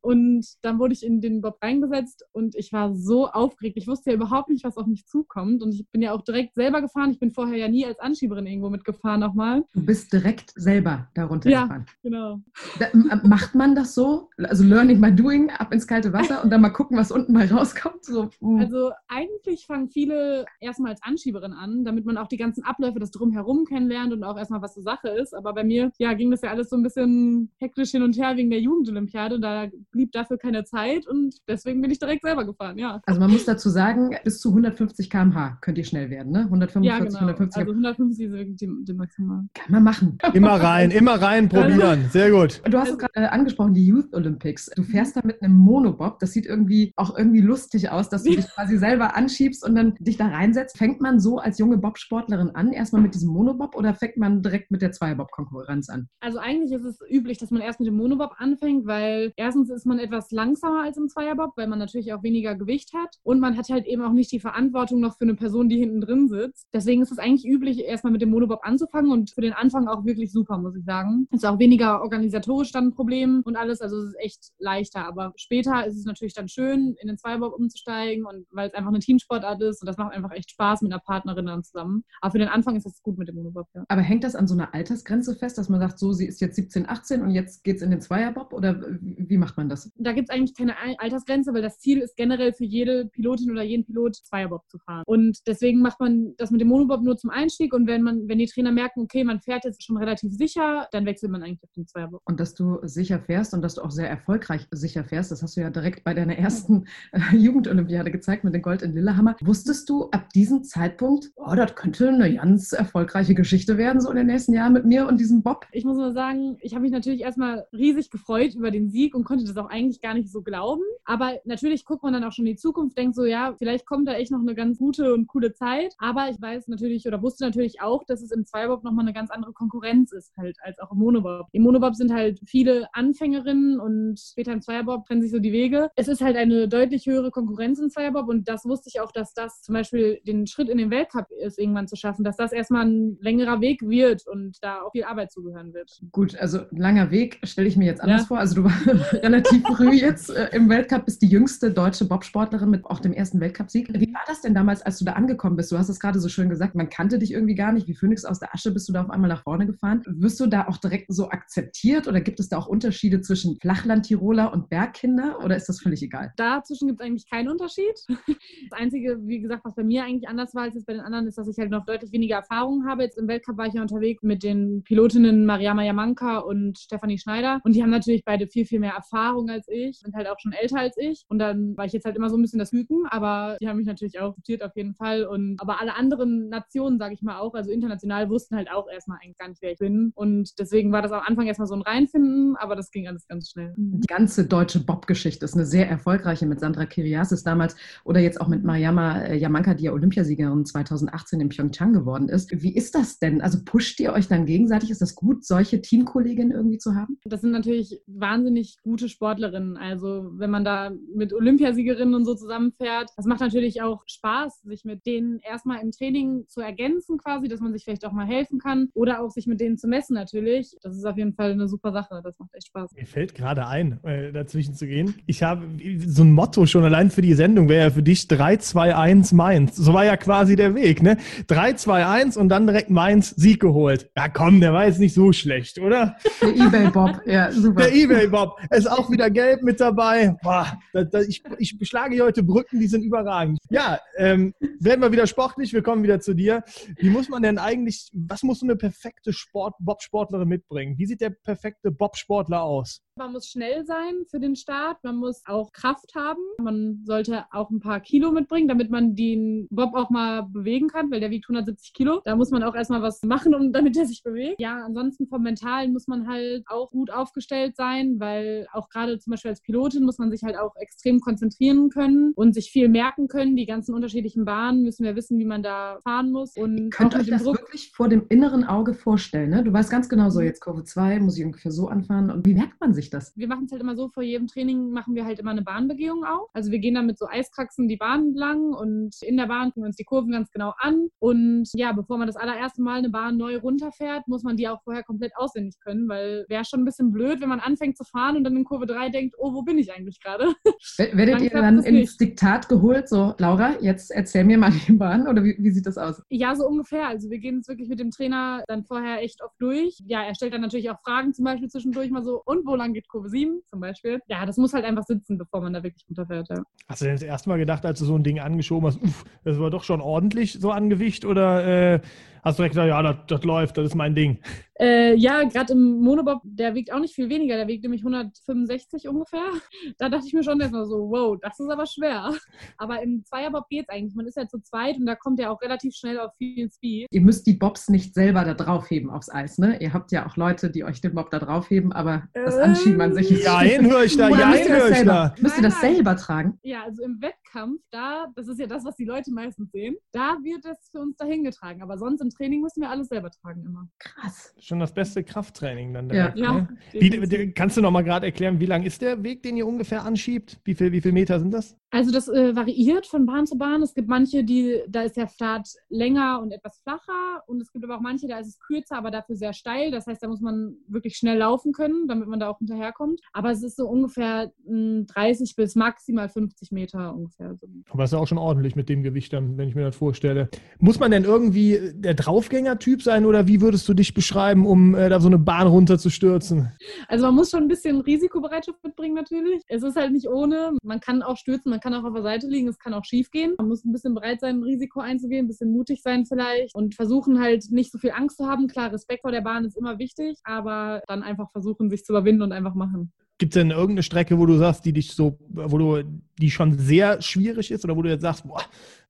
Und dann wurde ich in den Bob reingesetzt und ich war so aufgeregt. Ich wusste ja überhaupt nicht, was auf mich zukommt. Und ich bin ja auch direkt selber gefahren. Ich bin vorher ja nie als Anschieberin irgendwo mitgefahren nochmal. Du bist direkt selber darunter ja, gefahren. Genau. Da, macht man das so? Also Learning by Doing, ab ins kalte Wasser und dann mal gucken, was unten mal rauskommt? So, hm. Also eigentlich fangen viele erstmal als Anschieberin an, damit man auch die ganzen Abläufe, das Drumherum kennenlernt und auch erstmal, was so Sache ist. Aber bei mir, ja, ging das ja alles so ein bisschen hektisch hin und her wegen der Jugendolympiade. Da blieb dafür keine Zeit und deswegen bin ich direkt selber gefahren, ja. Also man muss dazu sagen, bis zu 150 km/h könnt ihr schnell werden, ne? 145, ja, genau. 150. Also 150 ist wirklich die, die Maximal. Kann man machen. Immer rein, immer rein probieren. Sehr gut. Du hast es gerade äh, angesprochen, die Youth Olympics. Du fährst fährst da mit einem Monobob. Das sieht irgendwie auch irgendwie lustig aus, dass du dich quasi selber anschiebst und dann dich da reinsetzt. Fängt man so als junge Bobsportlerin an, erstmal mit diesem Monobob oder fängt man direkt mit der Zweierbob-Konkurrenz an? Also eigentlich ist es üblich, dass man erst mit dem Monobob anfängt, weil erstens ist man etwas langsamer als im Zweierbob, weil man natürlich auch weniger Gewicht hat und man hat halt eben auch nicht die Verantwortung noch für eine Person, die hinten drin sitzt. Deswegen ist es eigentlich üblich, erstmal mit dem Monobob anzufangen und für den Anfang auch wirklich super, muss ich sagen. Ist auch weniger organisatorisch dann ein Problem und alles, also es ist echt leichter. Aber später ist es natürlich dann schön, in den Zweierbob umzusteigen und weil es einfach eine Teamsportart ist und das macht einfach echt Spaß mit einer Partnerin dann zusammen. Aber für den Anfang ist es gut mit dem Monobob, ja. Aber hängt das an so einer Altersgrenze fest, dass man sagt, so, sie ist jetzt 17, 18 und jetzt geht es in den Zweierbob oder wie macht man das? Da gibt es eigentlich keine Altersgrenze, weil das Ziel ist generell für jede Pilotin oder jeden Pilot Zweierbob zu fahren. Und deswegen macht man das mit dem Monobob nur zum Einstieg und wenn man, wenn die Trainer merken, okay, man fährt jetzt schon relativ sicher, dann wechselt man eigentlich auf den Zweierbob. Und dass du sicher fährst und dass du auch sehr erfolgreich sicher fährst, das hast du ja direkt bei deiner ersten äh, Jugendolympiade gezeigt mit dem Gold in Lillehammer. Wusstest du ab diesem Zeitpunkt, oh, das könnte eine ganz erfolgreiche Geschichte werden, so in den nächsten Jahren mit mir und diesem Bob? Ich muss nur sagen, ich habe mich natürlich erstmal riesig gefreut über den Sieg und konnte das auch eigentlich gar nicht so glauben. Aber natürlich guckt man dann auch schon in die Zukunft, denkt so, ja, vielleicht kommt da echt noch eine ganz gute und coole Zeit. Aber ich weiß natürlich oder wusste natürlich auch, dass es im Zweibob nochmal eine ganz andere Konkurrenz ist halt als auch im Monobob. Im Monobob sind halt viele Anfängerinnen und später im Zweierbob trennen sich so die Wege. Es ist halt eine deutlich höhere Konkurrenz im Zweierbob und das wusste ich auch, dass das zum Beispiel den Schritt in den Weltcup ist, irgendwann zu schaffen, dass das erstmal ein längerer Weg wird und da auch viel Arbeit zugehören wird. Gut, also langer Weg stelle ich mir jetzt anders ja. vor. Also du warst relativ früh jetzt äh, im Weltcup, bist die jüngste deutsche Bobsportlerin mit auch dem ersten Weltcupsieg. Wie war das denn damals, als du da angekommen bist? Du hast es gerade so schön gesagt, man kannte dich irgendwie gar nicht. Wie Phönix aus der Asche bist du da auf einmal nach vorne gefahren. Wirst du da auch direkt so akzeptiert oder gibt es da auch Unterschiede zwischen Flachland-Tiroler und Bergkinder oder ist das völlig egal? Dazwischen gibt es eigentlich keinen Unterschied. Das Einzige, wie gesagt, was bei mir eigentlich anders war als jetzt bei den anderen, ist, dass ich halt noch deutlich weniger Erfahrung habe. Jetzt im Weltcup war ich ja unterwegs mit den Pilotinnen Mariama Yamanka und Stefanie Schneider und die haben natürlich beide viel, viel mehr Erfahrung als ich, sind halt auch schon älter als ich und dann war ich jetzt halt immer so ein bisschen das Hüten, aber die haben mich natürlich auch akzeptiert auf jeden Fall und aber alle anderen Nationen, sage ich mal auch, also international wussten halt auch erstmal eigentlich gar nicht, wer ich bin und deswegen war das am Anfang erstmal so ein Reinfinden, aber das ging alles ganz schnell. Die ganze deutsche Bob-Geschichte ist eine sehr erfolgreiche mit Sandra Kiriasis damals oder jetzt auch mit Mariama äh, Yamanka, die ja Olympiasiegerin 2018 in Pyeongchang geworden ist. Wie ist das denn? Also pusht ihr euch dann gegenseitig? Ist das gut, solche Teamkolleginnen irgendwie zu haben? Das sind natürlich wahnsinnig gute Sportlerinnen. Also wenn man da mit Olympiasiegerinnen und so zusammenfährt, das macht natürlich auch Spaß, sich mit denen erstmal im Training zu ergänzen quasi, dass man sich vielleicht auch mal helfen kann oder auch sich mit denen zu messen natürlich. Das ist auf jeden Fall eine super Sache. Das macht echt Spaß. Mir fällt gerade ein, äh, dazwischen zu gehen. Ich habe so ein Motto schon allein für die Sendung, wäre ja für dich 3, 2, 1 Mainz. So war ja quasi der Weg, ne? 3, 2, 1 und dann direkt Mainz Sieg geholt. Ja komm, der war jetzt nicht so schlecht, oder? Der Ebay-Bob, ja, super. Der Ebay-Bob. Ist auch wieder gelb mit dabei. Boah, da, da, ich, ich beschlage hier heute Brücken, die sind überragend. Ja, ähm, werden wir wieder sportlich. Wir kommen wieder zu dir. Wie muss man denn eigentlich, was muss so eine perfekte Sport, Bobsportlerin mitbringen? Wie sieht der perfekte Bobsportler aus? Man muss schnell sein für den Start, man muss auch Kraft haben, man sollte auch ein paar Kilo mitbringen, damit man den Bob auch mal bewegen kann, weil der wiegt 170 Kilo. Da muss man auch erstmal was machen, um, damit er sich bewegt. Ja, ansonsten vom Mentalen muss man halt auch gut aufgestellt sein, weil auch gerade zum Beispiel als Pilotin muss man sich halt auch extrem konzentrieren können und sich viel merken können. Die ganzen unterschiedlichen Bahnen müssen wir wissen, wie man da fahren muss. Und Könnt ihr euch das Druck wirklich vor dem inneren Auge vorstellen? Ne? Du weißt ganz genau so, jetzt Kurve 2 muss ich ungefähr so anfahren. Und wie merkt man sich sich das? Wir machen es halt immer so, vor jedem Training machen wir halt immer eine Bahnbegehung auch. Also wir gehen dann mit so Eiskraxen die Bahn entlang und in der Bahn gucken wir uns die Kurven ganz genau an. Und ja, bevor man das allererste Mal eine Bahn neu runterfährt, muss man die auch vorher komplett auswendig können, weil wäre schon ein bisschen blöd, wenn man anfängt zu fahren und dann in Kurve 3 denkt, oh, wo bin ich eigentlich gerade? Werdet ihr dann ins nicht. Diktat geholt, so Laura, jetzt erzähl mir mal die Bahn oder wie, wie sieht das aus? Ja, so ungefähr. Also wir gehen es wirklich mit dem Trainer dann vorher echt oft durch. Ja, er stellt dann natürlich auch Fragen zum Beispiel zwischendurch mal so, und wo lang geht Kurve 7 zum Beispiel. Ja, das muss halt einfach sitzen, bevor man da wirklich runterfährt. Ja. Hast du denn das erste Mal gedacht, als du so ein Ding angeschoben hast, uff, das war doch schon ordentlich so an Gewicht oder äh, hast du direkt gesagt, ja, das, das läuft, das ist mein Ding. Äh, ja, gerade im Monobob, der wiegt auch nicht viel weniger, der wiegt nämlich 165 ungefähr. Da dachte ich mir schon erstmal so, wow, das ist aber schwer. Aber im Zweierbob geht es eigentlich. Man ist ja zu zweit und da kommt er auch relativ schnell auf viel Speed. Ihr müsst die Bobs nicht selber da draufheben aufs Eis, ne? Ihr habt ja auch Leute, die euch den Bob da draufheben, aber das Ähm, Anschieben an sich ist Ja, höre ich da, ja, höre ich da. müsst ihr das Nein, nein. selber tragen? Ja, also im Wettkampf, da, das ist ja das, was die Leute meistens sehen, da wird das für uns dahin getragen. Aber sonst im Training müssen wir alles selber tragen immer. Krass. Schon das beste Krafttraining dann Ja. direkt. Ja, Ne? Wie, definitiv. wie- kannst du noch mal gerade erklären, wie lang ist der Weg, den ihr ungefähr anschiebt? Wie viel, wie viel Meter sind das? Also das äh, variiert von Bahn zu Bahn. Es gibt manche, die, da ist der Start länger und etwas flacher und es gibt aber auch manche, da ist es kürzer, aber dafür sehr steil. Das heißt, da muss man wirklich schnell laufen können, damit man da auch hinterherkommt. Aber es ist so ungefähr mh, 30 bis maximal 50 Meter ungefähr. Aber ist ja auch schon ordentlich mit dem Gewicht dann, wenn ich mir das vorstelle. Muss man denn irgendwie der Draufgänger-Typ sein oder wie würdest du dich beschreiben, um äh, da so eine Bahn runterzustürzen? Also man muss schon ein bisschen Risikobereitschaft mitbringen natürlich. Es ist halt nicht ohne. Man kann auch stürzen, man kann auch auf der Seite liegen, es kann auch schief gehen. Man muss ein bisschen bereit sein, ein Risiko einzugehen, ein bisschen mutig sein vielleicht und versuchen halt nicht so viel Angst zu haben. Klar, Respekt vor der Bahn ist immer wichtig, aber dann einfach versuchen, sich zu überwinden und einfach machen. Gibt es denn irgendeine Strecke, wo du sagst, die dich so, wo du, die schon sehr schwierig ist oder wo du jetzt sagst, boah,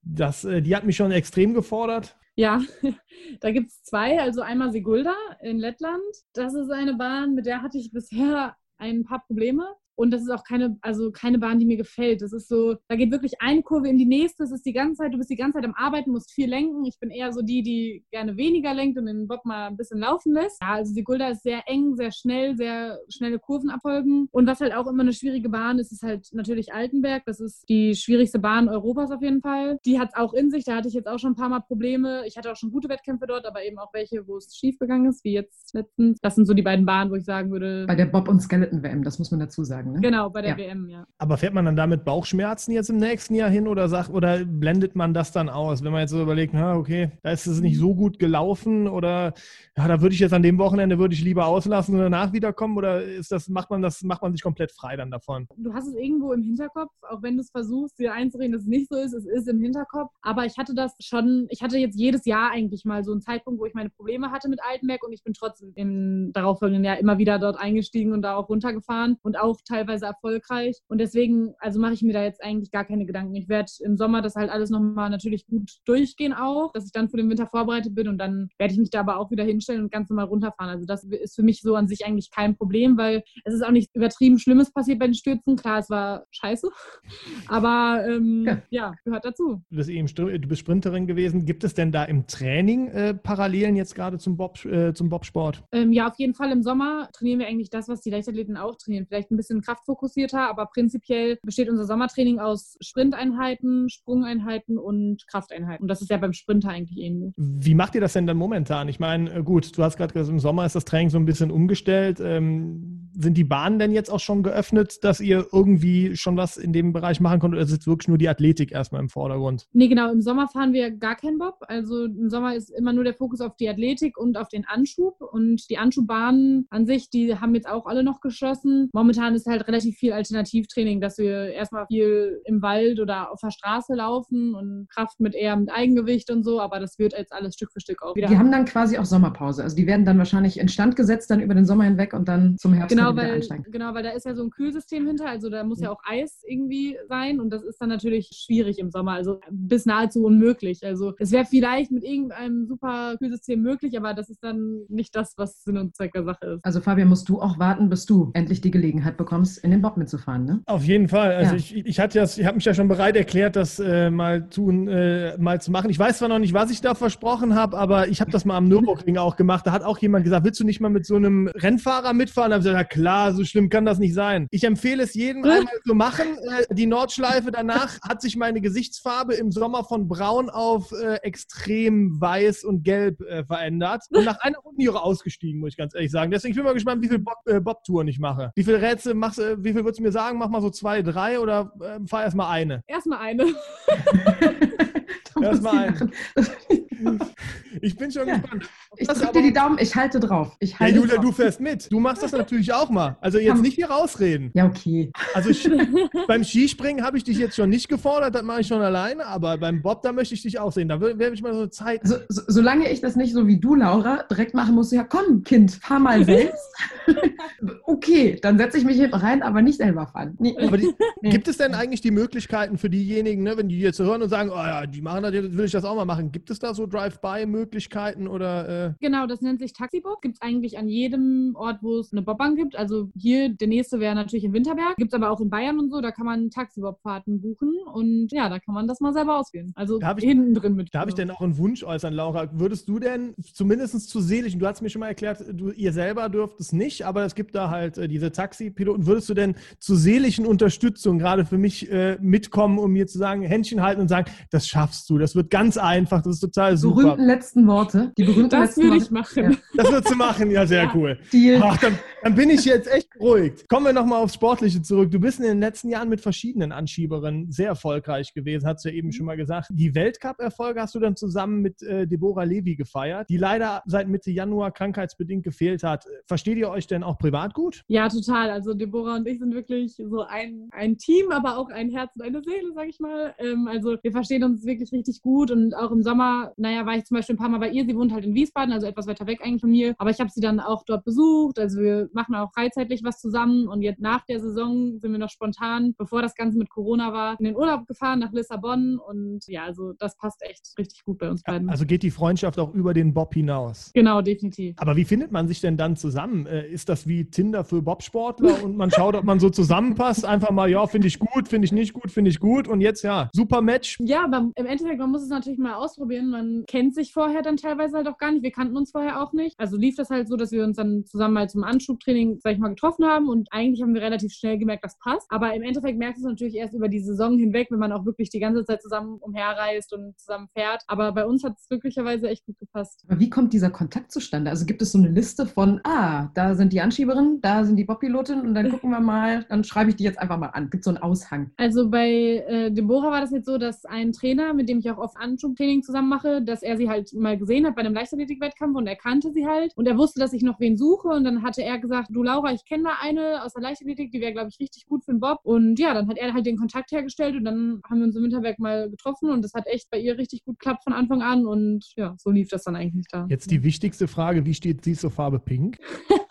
das, äh, die hat mich schon extrem gefordert? Ja, da gibt es zwei. Also einmal Sigulda in Lettland. Das ist eine Bahn, mit der hatte ich bisher ein paar Probleme. Und das ist auch keine, also keine Bahn, die mir gefällt. Das ist so, da geht wirklich eine Kurve in die nächste. Es ist die ganze Zeit, du bist die ganze Zeit am Arbeiten, musst viel lenken. Ich bin eher so die, die gerne weniger lenkt und den Bob mal ein bisschen laufen lässt. Ja, also Sigulda ist sehr eng, sehr schnell, sehr schnelle Kurven abfolgen. Und was halt auch immer eine schwierige Bahn ist, ist halt natürlich Altenberg. Das ist die schwierigste Bahn Europas auf jeden Fall. Die hat es auch in sich. Da hatte ich jetzt auch schon ein paar Mal Probleme. Ich hatte auch schon gute Wettkämpfe dort, aber eben auch welche, wo es schief gegangen ist, wie jetzt letztens. Das sind so die beiden Bahnen, wo ich sagen würde. Bei der Bob- und Skeleton-WM, das muss man dazu sagen, ne? Genau, bei der Ja. WM, ja. Aber fährt man dann damit Bauchschmerzen jetzt im nächsten Jahr hin oder sagt, oder blendet man das dann aus, wenn man jetzt so überlegt, na, okay, da ist es nicht so gut gelaufen oder ja, da würde ich jetzt an dem Wochenende würde ich lieber auslassen und danach wiederkommen oder ist das, macht man das, macht man sich komplett frei dann davon? Du hast es irgendwo im Hinterkopf, auch wenn du es versuchst, dir einzureden, dass es nicht so ist. Es ist im Hinterkopf. Aber ich hatte das schon, ich hatte jetzt jedes Jahr eigentlich mal so einen Zeitpunkt, wo ich meine Probleme hatte mit Altenberg und ich bin trotzdem im darauffolgenden Jahr immer wieder dort eingestiegen und da auch runtergefahren und auch teilweise erfolgreich. Und deswegen, also mache ich mir da jetzt eigentlich gar keine Gedanken. Ich werde im Sommer das halt alles nochmal natürlich gut durchgehen auch, dass ich dann für den Winter vorbereitet bin und dann werde ich mich da aber auch wieder hinstellen und ganz normal runterfahren. Also das ist für mich so an sich eigentlich kein Problem, weil es ist auch nichts übertrieben Schlimmes passiert bei den Stürzen. Klar, es war scheiße, aber ähm, Ja. ja. gehört dazu. Du bist eben du bist Sprinterin gewesen. Gibt es denn da im Training äh, Parallelen jetzt gerade zum, Bob, äh, zum Bobsport? Ähm, ja, auf jeden Fall im Sommer trainieren wir eigentlich das, was die Leichtathleten auch trainieren. Vielleicht ein bisschen kraftfokussierter, aber prinzipiell besteht unser Sommertraining aus Sprinteinheiten, Sprungeinheiten und Krafteinheiten. Und das ist ja beim Sprinter eigentlich ähnlich. Wie macht ihr das denn dann momentan? Ich meine, äh, gut, du hast gerade gesagt, im Sommer ist das Training so ein bisschen umgestellt. Ähm, sind die Bahnen denn jetzt auch schon geöffnet, dass ihr irgendwie schon was in dem Bereich machen könnt oder ist jetzt wirklich nur die Athletik erstmal im Vordergrund? Nee, genau, im Sommer fahren wir gar keinen Bob. Also im Sommer ist immer nur der Fokus auf die Athletik und auf den Anschub. Und die Anschubbahnen an sich, die haben jetzt auch alle noch geschlossen. Momentan ist halt relativ viel Alternativtraining, dass wir erstmal viel im Wald oder auf der Straße laufen und Kraft mit eher mit Eigengewicht und so, aber das wird jetzt alles Stück für Stück auch wieder. Die haben dann quasi auch Sommerpause. Also die werden dann wahrscheinlich instand gesetzt dann über den Sommer hinweg und dann zum Herbst Genau wieder weil, einsteigen. genau, weil da ist ja so ein Kühlsystem hinter, also da muss ja auch Eis irgendwie sein und das ist dann natürlich schwierig im Sommer, also bis nahezu unmöglich. Also es wäre vielleicht mit irgendeinem super Kühlsystem möglich, aber das ist dann nicht das, was Sinn und Zweck der Sache ist. Also Fabian, musst du auch warten, bis du endlich die Gelegenheit bekommst, in den Bob mitzufahren, ne? Auf jeden Fall. Also Ja. ich, ich hatte das, ich habe mich ja schon bereit erklärt, das äh, mal, zu, äh, mal zu machen. Ich weiß zwar noch nicht, was ich da versprochen habe, aber ich habe das mal am Nürburgring auch gemacht. Da hat auch jemand gesagt, willst du nicht mal mit so einem Rennfahrer mitfahren? Da habe ich gesagt, ja klar, so schlimm kann das nicht sein. Ich empfehle es jedem einmal zu machen. Äh, die Nordschleife danach hat sich meine Gesichtsfarbe im Sommer von braun auf äh, extrem weiß und gelb äh, verändert. Und nach einer Runde hier ausgestiegen, muss ich ganz ehrlich sagen. Deswegen ich bin mal gespannt, wie viel äh, Bob-Touren ich mache. Wie viele Rätsel machst du, wie viel würdest du mir sagen? Mach mal so zwei, drei oder äh, fahr erst mal eine? Erstmal eine. Da muss Erst mal ich bin schon Ja. gespannt. Ich drücke dir die Daumen, ich halte drauf. Ich Ja, halte Julia, drauf. du fährst mit. Du machst das natürlich auch mal. Also jetzt nicht hier rausreden. Ja, okay. Also ich, beim Skispringen habe ich dich jetzt schon nicht gefordert, das mache ich schon alleine, aber beim Bob, da möchte ich dich auch sehen. Da werde ich mal so Zeit. Also, so, solange ich das nicht so wie du, Laura, direkt machen muss, ja komm, Kind, fahr mal selbst. okay, dann setze ich mich hinten rein, aber nicht selber fahren. Nee. Aber die, Nee. gibt es denn eigentlich die Möglichkeiten für diejenigen, ne, wenn die jetzt hören und sagen, oh ja, die machen das, will ich das auch mal machen. Gibt es da so Drive-by-Möglichkeiten oder äh, Genau, das nennt sich Taxibob. Gibt es eigentlich an jedem Ort, wo es eine Bobbahn gibt. Also hier, der nächste wäre natürlich in Winterberg. Gibt es aber auch in Bayern und so. Da kann man Taxibobfahrten buchen. Und ja, da kann man das mal selber auswählen. Also Darf ich- hinten drin mit. Darf ich denn auch einen Wunsch äußern, Laura? Würdest du denn zumindest zu seelischen, du hast mir schon mal erklärt, du, ihr selber dürft es nicht, aber es gibt da halt äh, diese Taxi-Piloten. Würdest du denn zu seelischen Unterstützung gerade für mich äh, mitkommen, um mir zu sagen, Händchen halten und sagen, das schaffst du, das wird ganz einfach, das ist total super. Berühmten letzten Worte. Die berühmten Das letzten würde ich Worte. machen. Das wird zu machen, ja, sehr Ja. cool. Deal. Ach, dann, dann bin ich jetzt echt beruhigt. Kommen wir nochmal aufs Sportliche zurück. Du bist in den letzten Jahren mit verschiedenen Anschieberinnen sehr erfolgreich gewesen, hast du ja eben schon mal gesagt. Die Weltcup-Erfolge hast du dann zusammen mit äh, Deborah Levy gefeiert, die leider seit Mitte Januar krankheitsbedingt gefehlt hat. Versteht ihr euch denn auch privat gut? Ja, total. Also Deborah und ich sind wirklich so ein, ein Team, aber auch ein Herz und eine Seele, sag ich mal. Ähm, also wir verstehen uns wirklich richtig gut und auch im Sommer, naja, war ich zum Beispiel paar Mal bei ihr. Sie wohnt halt in Wiesbaden, also etwas weiter weg eigentlich von mir. Aber ich habe sie dann auch dort besucht. Also wir machen auch freizeitlich was zusammen und jetzt nach der Saison sind wir noch spontan, bevor das Ganze mit Corona war, in den Urlaub gefahren nach Lissabon und ja, also das passt echt richtig gut bei uns beiden. Also geht die Freundschaft auch über den Bob hinaus. genau, definitiv. Aber wie findet man sich denn dann zusammen? Äh, Ist das wie Tinder für Bobsportler und man schaut, ob man so zusammenpasst? Einfach mal, ja, finde ich gut, finde ich nicht gut, finde ich gut und jetzt ja, super Match. Ja, aber im Endeffekt, man muss es natürlich mal ausprobieren. Man kennt sich vorher dann teilweise halt auch gar nicht. Wir kannten uns vorher auch nicht. Also lief das halt so, dass wir uns dann zusammen mal zum Anschubtraining, sag ich mal, getroffen haben und eigentlich haben wir relativ schnell gemerkt, das passt. Aber im Endeffekt merkst du es natürlich erst über die Saison hinweg, wenn man auch wirklich die ganze Zeit zusammen umherreist und zusammen fährt. Aber bei uns hat es glücklicherweise echt gut gepasst. Aber wie kommt dieser Kontakt zustande? Also gibt es so eine Liste von, ah, da sind die Anschieberinnen, da sind die Bobpilotin und dann gucken wir mal, dann schreibe ich die jetzt einfach mal an. Gibt so einen Aushang. Also bei äh, Deborah war das jetzt so, dass ein Trainer, mit dem ich auch oft Anschubtraining zusammen mache, dass er sie halt mal gesehen hat bei einem Leichtathletik-Wettkampf und er kannte sie halt. Und er wusste, dass ich noch wen suche. Und dann hatte er gesagt, du Laura, ich kenne da eine aus der Leichtathletik, die wäre, glaube ich, richtig gut für den Bob. Und ja, dann hat er halt den Kontakt hergestellt und dann haben wir uns im Winterberg mal getroffen und das hat echt bei ihr richtig gut geklappt von Anfang an. Und ja, so lief das dann eigentlich da. Jetzt die wichtigste Frage, wie steht sie zur Farbe Pink?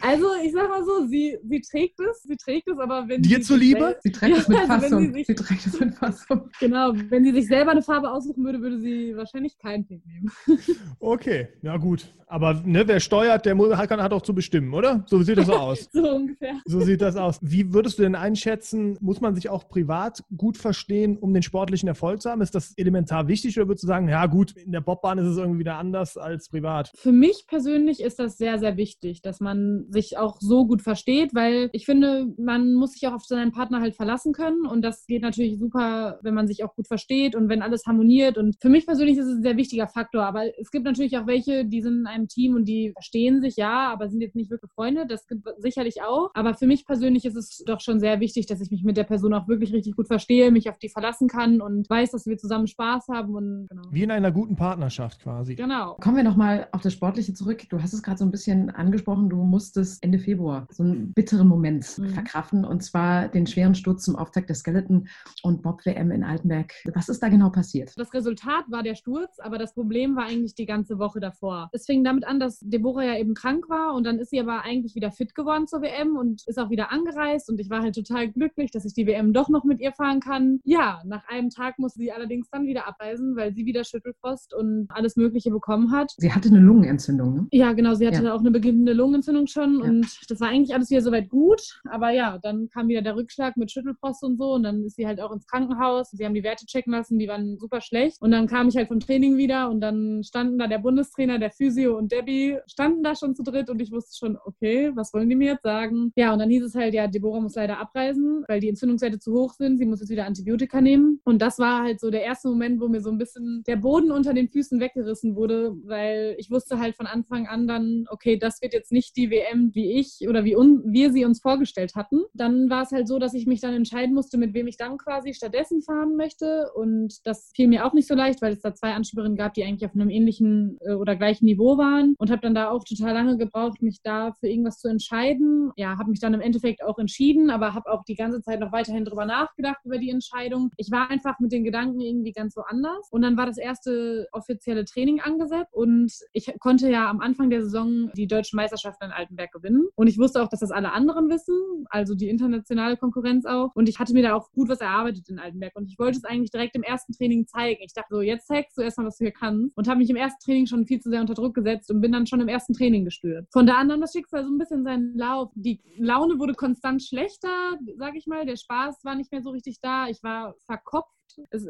Also ich sag mal so, sie, sie trägt es, sie trägt es, aber wenn Dir sie sich zuliebe? Sie trägt es mit also Fassung. sie sich- Sie trägt es mit Fassung. Genau, wenn sie sich selber eine Farbe aussuchen würde, würde sie wahrscheinlich keinen Pink nehmen. Okay, ja gut. Aber ne, wer steuert, der hat, hat auch zu bestimmen, oder? So sieht das so aus. So ungefähr. So sieht das aus. Wie würdest du denn einschätzen, muss man sich auch privat gut verstehen, um den sportlichen Erfolg zu haben? Ist das elementar wichtig oder würdest du sagen, ja gut, in der Bobbahn ist es irgendwie wieder anders als privat? Für mich persönlich ist das sehr, sehr wichtig, dass man sich auch so gut versteht, weil ich finde, man muss sich auch auf seinen Partner halt verlassen können und das geht natürlich super, wenn man sich auch gut versteht und wenn alles harmoniert und für mich persönlich ist es ein sehr wichtiger Faktor, aber es gibt natürlich auch welche, die sind in einem Team und die verstehen sich, ja, aber sind jetzt nicht wirklich Freunde, das gibt es sicherlich auch, aber für mich persönlich ist es doch schon sehr wichtig, dass ich mich mit der Person auch wirklich richtig gut verstehe, mich auf die verlassen kann und weiß, dass wir zusammen Spaß haben und genau. Wie in einer guten Partnerschaft quasi. Genau. Kommen wir nochmal auf das Sportliche zurück. Du hast es gerade so ein bisschen angesprochen, du musstest Ende Februar so einen bitteren Moment Mhm. verkraften und zwar den schweren Sturz zum Auftakt der Skeleton und Bob WM in Altenberg. Was ist da genau passiert? Das Resultat war der Sturz, aber das Problem war eigentlich die ganze Woche davor. Es fing damit an, dass Deborah ja eben krank war und dann ist sie aber eigentlich wieder fit geworden zur WM und ist auch wieder angereist und ich war halt total glücklich, dass ich die WM doch noch mit ihr fahren kann. Ja, nach einem Tag musste sie allerdings dann wieder abreisen, weil sie wieder Schüttelfrost und alles Mögliche bekommen hat. Sie hatte eine Lungenentzündung, ne? Ja, genau, sie hatte Ja. auch eine beginnende Lungenentzündung schon Ja. und das war eigentlich alles wieder soweit gut. Aber ja, dann kam wieder der Rückschlag mit Schüttelfrost und so und dann ist sie halt auch ins Krankenhaus. Sie haben die Werte checken lassen, die waren super schlecht. Und dann kam ich halt vom Training wieder und dann standen da der Bundestrainer, der Physio und Debbie, standen da schon zu dritt und ich wusste schon, okay, was wollen die mir jetzt sagen? Ja, und dann hieß es halt, ja, Deborah muss leider abreisen, weil die Entzündungswerte zu hoch sind. Sie muss jetzt wieder Antibiotika nehmen. Und das war halt so der erste Moment, wo mir so ein bisschen der Boden unter den Füßen weggerissen wurde, weil ich wusste halt von Anfang an dann, okay, das wird jetzt nicht die WM, WM, wie ich oder wie wir sie uns vorgestellt hatten. Dann war es halt so, dass ich mich dann entscheiden musste, mit wem ich dann quasi stattdessen fahren möchte. Und das fiel mir auch nicht so leicht, weil es da zwei Anschieberin gab, die eigentlich auf einem ähnlichen äh, oder gleichen Niveau waren und habe dann da auch total lange gebraucht, mich da für irgendwas zu entscheiden. Ja, habe mich dann im Endeffekt auch entschieden, aber habe auch die ganze Zeit noch weiterhin drüber nachgedacht über die Entscheidung. Ich war einfach mit den Gedanken irgendwie ganz so anders. Und dann war das erste offizielle Training angesetzt und ich konnte ja am Anfang der Saison die deutschen Meisterschaften in Altenberg gewinnen. Und ich wusste auch, dass das alle anderen wissen, also die internationale Konkurrenz auch. Und ich hatte mir da auch gut was erarbeitet in Altenberg. Und ich wollte es eigentlich direkt im ersten Training zeigen. Ich dachte so, jetzt zeigst du erstmal, was du hier kannst. Und habe mich im ersten Training schon viel zu sehr unter Druck gesetzt und bin dann schon im ersten Training gestürzt. Von da an das Schicksal so ein bisschen seinen Lauf. Die Laune wurde konstant schlechter, sage ich mal. Der Spaß war nicht mehr so richtig da. Ich war verkopft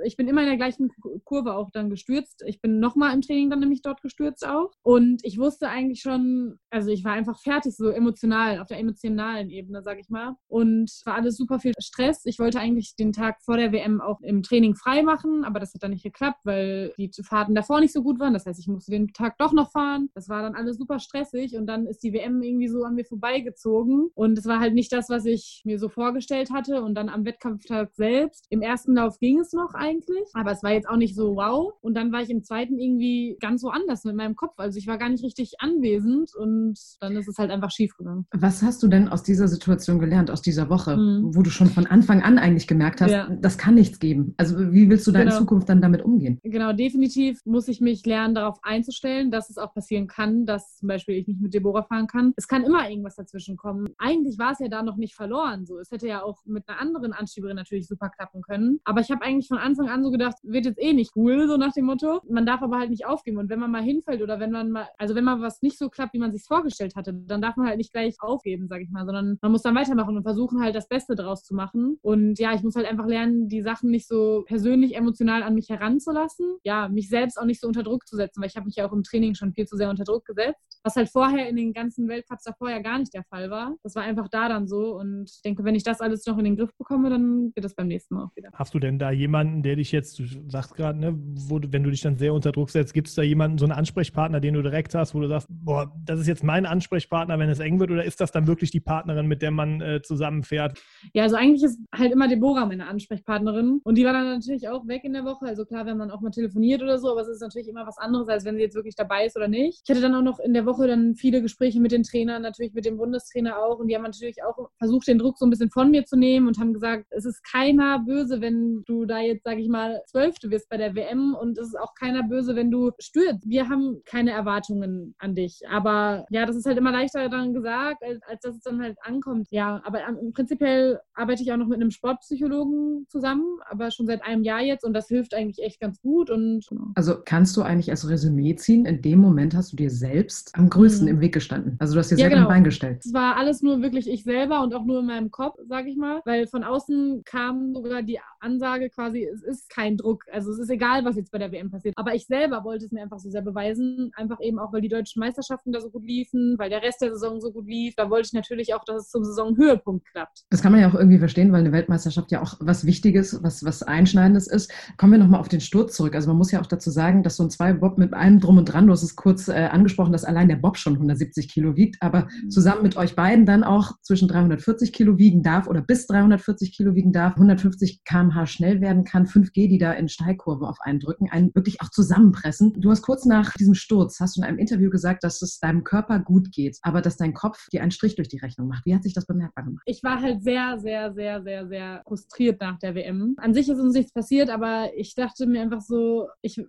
ich bin immer in der gleichen Kurve auch dann gestürzt. Ich bin nochmal im Training dann nämlich dort gestürzt auch. Und ich wusste eigentlich schon, also ich war einfach fertig, so emotional, auf der emotionalen Ebene, sag ich mal. Und war alles super viel Stress. Ich wollte eigentlich den Tag vor der WM auch im Training frei machen, aber das hat dann nicht geklappt, weil die Fahrten davor nicht so gut waren. Das heißt, ich musste den Tag doch noch fahren. Das war dann alles super stressig und dann ist die WM irgendwie so an mir vorbeigezogen. Und es war halt nicht das, was ich mir so vorgestellt hatte. Und dann am Wettkampftag selbst, im ersten Lauf ging es noch eigentlich, aber es war jetzt auch nicht so wow. Und dann war ich im zweiten irgendwie ganz so anders mit meinem Kopf. Also ich war gar nicht richtig anwesend und dann ist es halt einfach schief gegangen. Was hast du denn aus dieser Situation gelernt, aus dieser Woche, mhm. wo du schon von Anfang an eigentlich gemerkt hast, ja. das kann nichts geben? Also wie willst du da genau. in Zukunft dann damit umgehen? Genau, definitiv muss ich mich lernen, darauf einzustellen, dass es auch passieren kann, dass zum Beispiel ich nicht mit Deborah fahren kann. Es kann immer irgendwas dazwischen kommen. Eigentlich war es ja da noch nicht verloren. So, es hätte ja auch mit einer anderen Anschieberin natürlich super klappen können. Aber ich habe eigentlich von Anfang an so gedacht, wird jetzt eh nicht cool, so nach dem Motto. Man darf aber halt nicht aufgeben. Und wenn man mal hinfällt oder wenn man mal, also wenn mal was nicht so klappt, wie man sich vorgestellt hatte, dann darf man halt nicht gleich aufgeben, sag ich mal, sondern man muss dann weitermachen und versuchen halt das Beste draus zu machen. Und ja, ich muss halt einfach lernen, die Sachen nicht so persönlich emotional an mich heranzulassen. Ja, mich selbst auch nicht so unter Druck zu setzen, weil ich habe mich ja auch im Training schon viel zu sehr unter Druck gesetzt. Was halt vorher in den ganzen Weltcups davor ja gar nicht der Fall war. Das war einfach da dann so. Und ich denke, wenn ich das alles noch in den Griff bekomme, dann wird das beim nächsten Mal auch wieder. Hast du denn da jemanden, der dich jetzt, du sagst gerade, ne, wenn du dich dann sehr unter Druck setzt, gibt es da jemanden, so einen Ansprechpartner, den du direkt hast, wo du sagst, boah, das ist jetzt mein Ansprechpartner, wenn es eng wird, oder ist das dann wirklich die Partnerin, mit der man äh, zusammenfährt? Ja, also eigentlich ist halt immer Deborah meine Ansprechpartnerin. Und die war dann natürlich auch weg in der Woche. Also klar, wenn man auch mal telefoniert oder so, aber es ist natürlich immer was anderes, als wenn sie jetzt wirklich dabei ist oder nicht. Ich hatte dann auch noch in der Woche dann viele Gespräche mit den Trainern, natürlich mit dem Bundestrainer auch. Und die haben natürlich auch versucht, den Druck so ein bisschen von mir zu nehmen und haben gesagt, es ist keiner böse, wenn du da jetzt, sage ich mal, Zwölfte wirst bei der WM und es ist auch keiner böse, wenn du stürzt. Wir haben keine Erwartungen an dich. Aber ja, das ist halt immer leichter dann gesagt, als, als dass es dann halt ankommt. Ja, aber im prinzipiell arbeite ich auch noch mit einem Sportpsychologen zusammen, aber schon seit einem Jahr jetzt und das hilft eigentlich echt ganz gut. Und, genau. Also kannst du eigentlich als Resümee ziehen, in dem Moment hast du dir selbst am größten mhm. im Weg gestanden. Also du hast dir ja, selber genau. ein Bein gestellt. Es war alles nur wirklich ich selber und auch nur in meinem Kopf, sage ich mal, weil von außen kam sogar die Ansage quasi, es ist kein Druck. Also es ist egal, was jetzt bei der WM passiert. Aber ich selber wollte es mir einfach so sehr beweisen. Einfach eben auch, weil die deutschen Meisterschaften da so gut liefen, weil der Rest der Saison so gut lief. Da wollte ich natürlich auch, dass es zum Saisonhöhepunkt klappt. Das kann man ja auch irgendwie verstehen, weil eine Weltmeisterschaft ja auch was Wichtiges, was, was Einschneidendes ist. Kommen wir nochmal auf den Sturz zurück. Also man muss ja auch dazu sagen, dass so ein Zwei-Bob mit allem drum und dran, du hast es kurz äh, angesprochen, dass allein der Bob schon 170 Kilo wiegt, aber mhm. zusammen mit euch beiden dann auch zwischen 340 Kilo wiegen darf oder bis 340 Kilo wiegen darf, 150 km/h schnell werden kann, 5G, die da in Steilkurve auf einen drücken, einen wirklich auch zusammenpressen. Du hast kurz nach diesem Sturz, hast du in einem Interview gesagt, dass es deinem Körper gut geht, aber dass dein Kopf dir einen Strich durch die Rechnung macht. Wie hat sich das bemerkbar gemacht? Ich war halt sehr, sehr, sehr, sehr, sehr frustriert nach der WM. An sich ist uns nichts passiert, aber ich dachte mir einfach so, ich,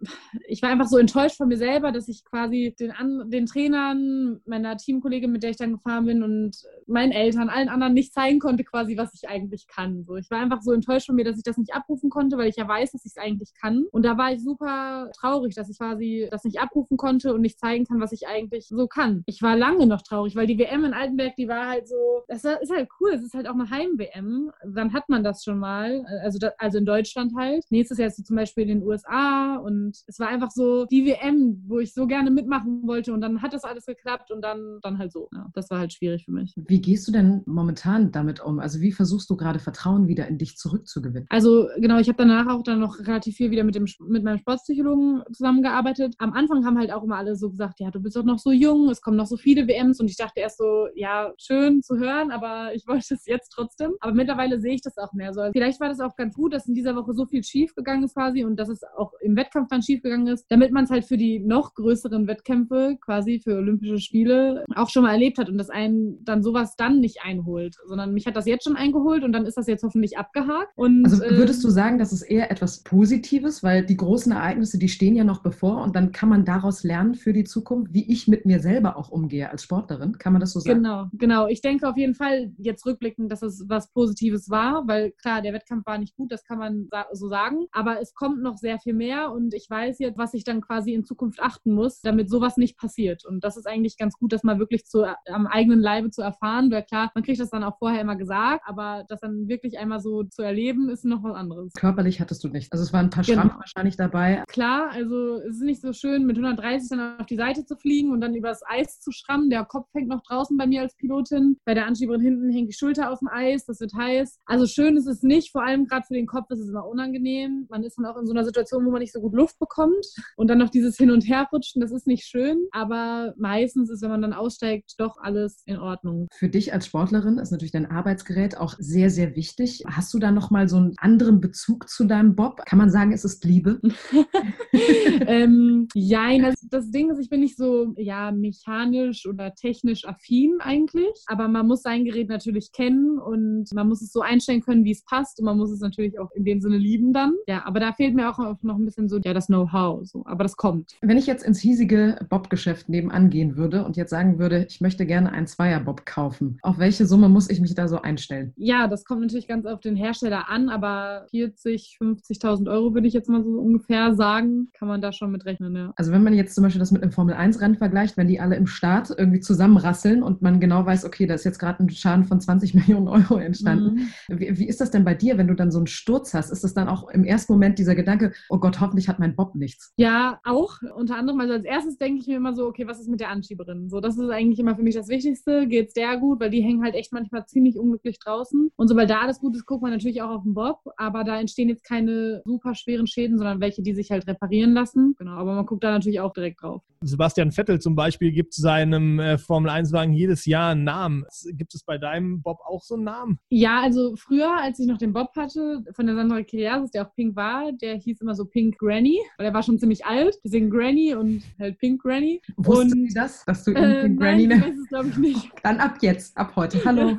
ich war einfach so enttäuscht von mir selber, dass ich quasi den, den Trainern, meiner Teamkollegin, mit der ich dann gefahren bin und meinen Eltern, allen anderen nicht zeigen konnte, quasi, was ich eigentlich kann. So, ich war einfach so enttäuscht von mir, dass ich das nicht abrufen konnte, weil ich ja weiß, dass ich es eigentlich kann. Und da war ich super traurig, dass ich quasi das nicht abrufen konnte und nicht zeigen kann, was ich eigentlich so kann. Ich war lange noch traurig, weil die WM in Altenberg, die war halt so, das ist halt cool, es ist halt auch eine Heim-WM. Dann hat man das schon mal, also, da, also in Deutschland halt. Nächstes Jahr ist sie zum Beispiel in den USA und es war einfach so die WM, wo ich so gerne mitmachen wollte und dann hat das alles geklappt und dann, dann halt so. Ja, das war halt schwierig für mich. Wie gehst du denn momentan damit um? Also wie versuchst du gerade Vertrauen wieder in dich zurückzugewinnen? Also genau ich habe danach auch dann noch relativ viel wieder mit, dem, mit meinem Sportpsychologen zusammengearbeitet. Am Anfang haben halt auch immer alle so gesagt, ja, du bist doch noch so jung, es kommen noch so viele WMs und ich dachte erst so, ja, schön zu hören, aber ich wollte es jetzt trotzdem. Aber mittlerweile sehe ich das auch mehr so. Vielleicht war das auch ganz gut, dass in dieser Woche so viel schief gegangen ist quasi und dass es auch im Wettkampf dann schief gegangen ist, damit man es halt für die noch größeren Wettkämpfe quasi für Olympische Spiele auch schon mal erlebt hat und dass einen dann sowas dann nicht einholt, sondern mich hat das jetzt schon eingeholt und dann ist das jetzt hoffentlich abgehakt. Und, also würdest du sagen, das ist eher etwas Positives, weil die großen Ereignisse, die stehen ja noch bevor und dann kann man daraus lernen für die Zukunft, wie ich mit mir selber auch umgehe als Sportlerin. Kann man das so sagen? Genau, genau. Ich denke auf jeden Fall jetzt rückblickend, dass es was Positives war, weil klar, der Wettkampf war nicht gut, das kann man so sagen, aber es kommt noch sehr viel mehr und ich weiß jetzt, was ich dann quasi in Zukunft achten muss, damit sowas nicht passiert. Und das ist eigentlich ganz gut, das mal wirklich zu, am eigenen Leibe zu erfahren, weil klar, man kriegt das dann auch vorher immer gesagt, aber das dann wirklich einmal so zu erleben, ist noch was anderes. Körperlich hattest du nicht. Also es waren ein paar genau. Schrammen wahrscheinlich dabei. Klar, also es ist nicht so schön, mit 130 dann auf die Seite zu fliegen und dann übers Eis zu schrammen. Der Kopf hängt noch draußen bei mir als Pilotin. Bei der Anschieberin hinten hängt die Schulter auf dem Eis, das wird heiß. Also schön ist es nicht, vor allem gerade für den Kopf ist es immer unangenehm. Man ist dann auch in so einer Situation, wo man nicht so gut Luft bekommt und dann noch dieses Hin- und Herrutschen, das ist nicht schön, aber meistens ist, wenn man dann aussteigt, doch alles in Ordnung. Für dich als Sportlerin ist natürlich dein Arbeitsgerät auch sehr, sehr wichtig. Hast du da nochmal so einen anderen Bezug zu deinem Bob? Kann man sagen, es ist Liebe? ähm, ja, also das Ding ist, ich bin nicht so ja, mechanisch oder technisch affin eigentlich, aber man muss sein Gerät natürlich kennen und man muss es so einstellen können, wie es passt und man muss es natürlich auch in dem Sinne lieben dann. Ja, aber da fehlt mir auch noch ein bisschen so ja, das Know-how. So. Aber das kommt. Wenn ich jetzt ins hiesige Bob-Geschäft nebenan gehen würde und jetzt sagen würde, ich möchte gerne einen Zweier-Bob kaufen, auf welche Summe muss ich mich da so einstellen? Ja, das kommt natürlich ganz auf den Hersteller an, aber 40, 50.000 Euro würde ich jetzt mal so ungefähr sagen, kann man da schon mit rechnen. Ja. Also wenn man jetzt zum Beispiel das mit einem Formel-1-Rennen vergleicht, wenn die alle im Start irgendwie zusammenrasseln und man genau weiß, okay, da ist jetzt gerade ein Schaden von 20 Millionen Euro entstanden. Mhm. Wie, wie, ist das denn bei dir, wenn du dann so einen Sturz hast? Ist das dann auch im ersten Moment dieser Gedanke, oh Gott, hoffentlich hat mein Bob nichts? Ja, auch. Unter anderem, also als erstes denke ich mir immer so, okay, was ist mit der Anschieberin? So, das ist eigentlich immer für mich das Wichtigste. Geht es der gut? Weil die hängen halt echt manchmal ziemlich unglücklich draußen. Und sobald da alles gut ist, guckt man natürlich auch auf den Bob. Aber da entstehen jetzt keine super schweren Schäden, sondern welche, die sich halt reparieren lassen. Genau, aber man guckt da natürlich auch direkt drauf. Sebastian Vettel zum Beispiel gibt seinem äh, Formel-1-Wagen jedes Jahr einen Namen. Gibt es bei deinem Bob auch so einen Namen? Ja, also früher, als ich noch den Bob hatte, von der Sandra Kiriasis, der auch Pink war, der hieß immer so Pink Granny, weil er war schon ziemlich alt. Deswegen Granny und halt Pink Granny. Wusstest und, du das, dass du ihn äh, Pink Granny nennst? Nein, das glaube ich nicht. Dann ab jetzt, ab heute. Hallo.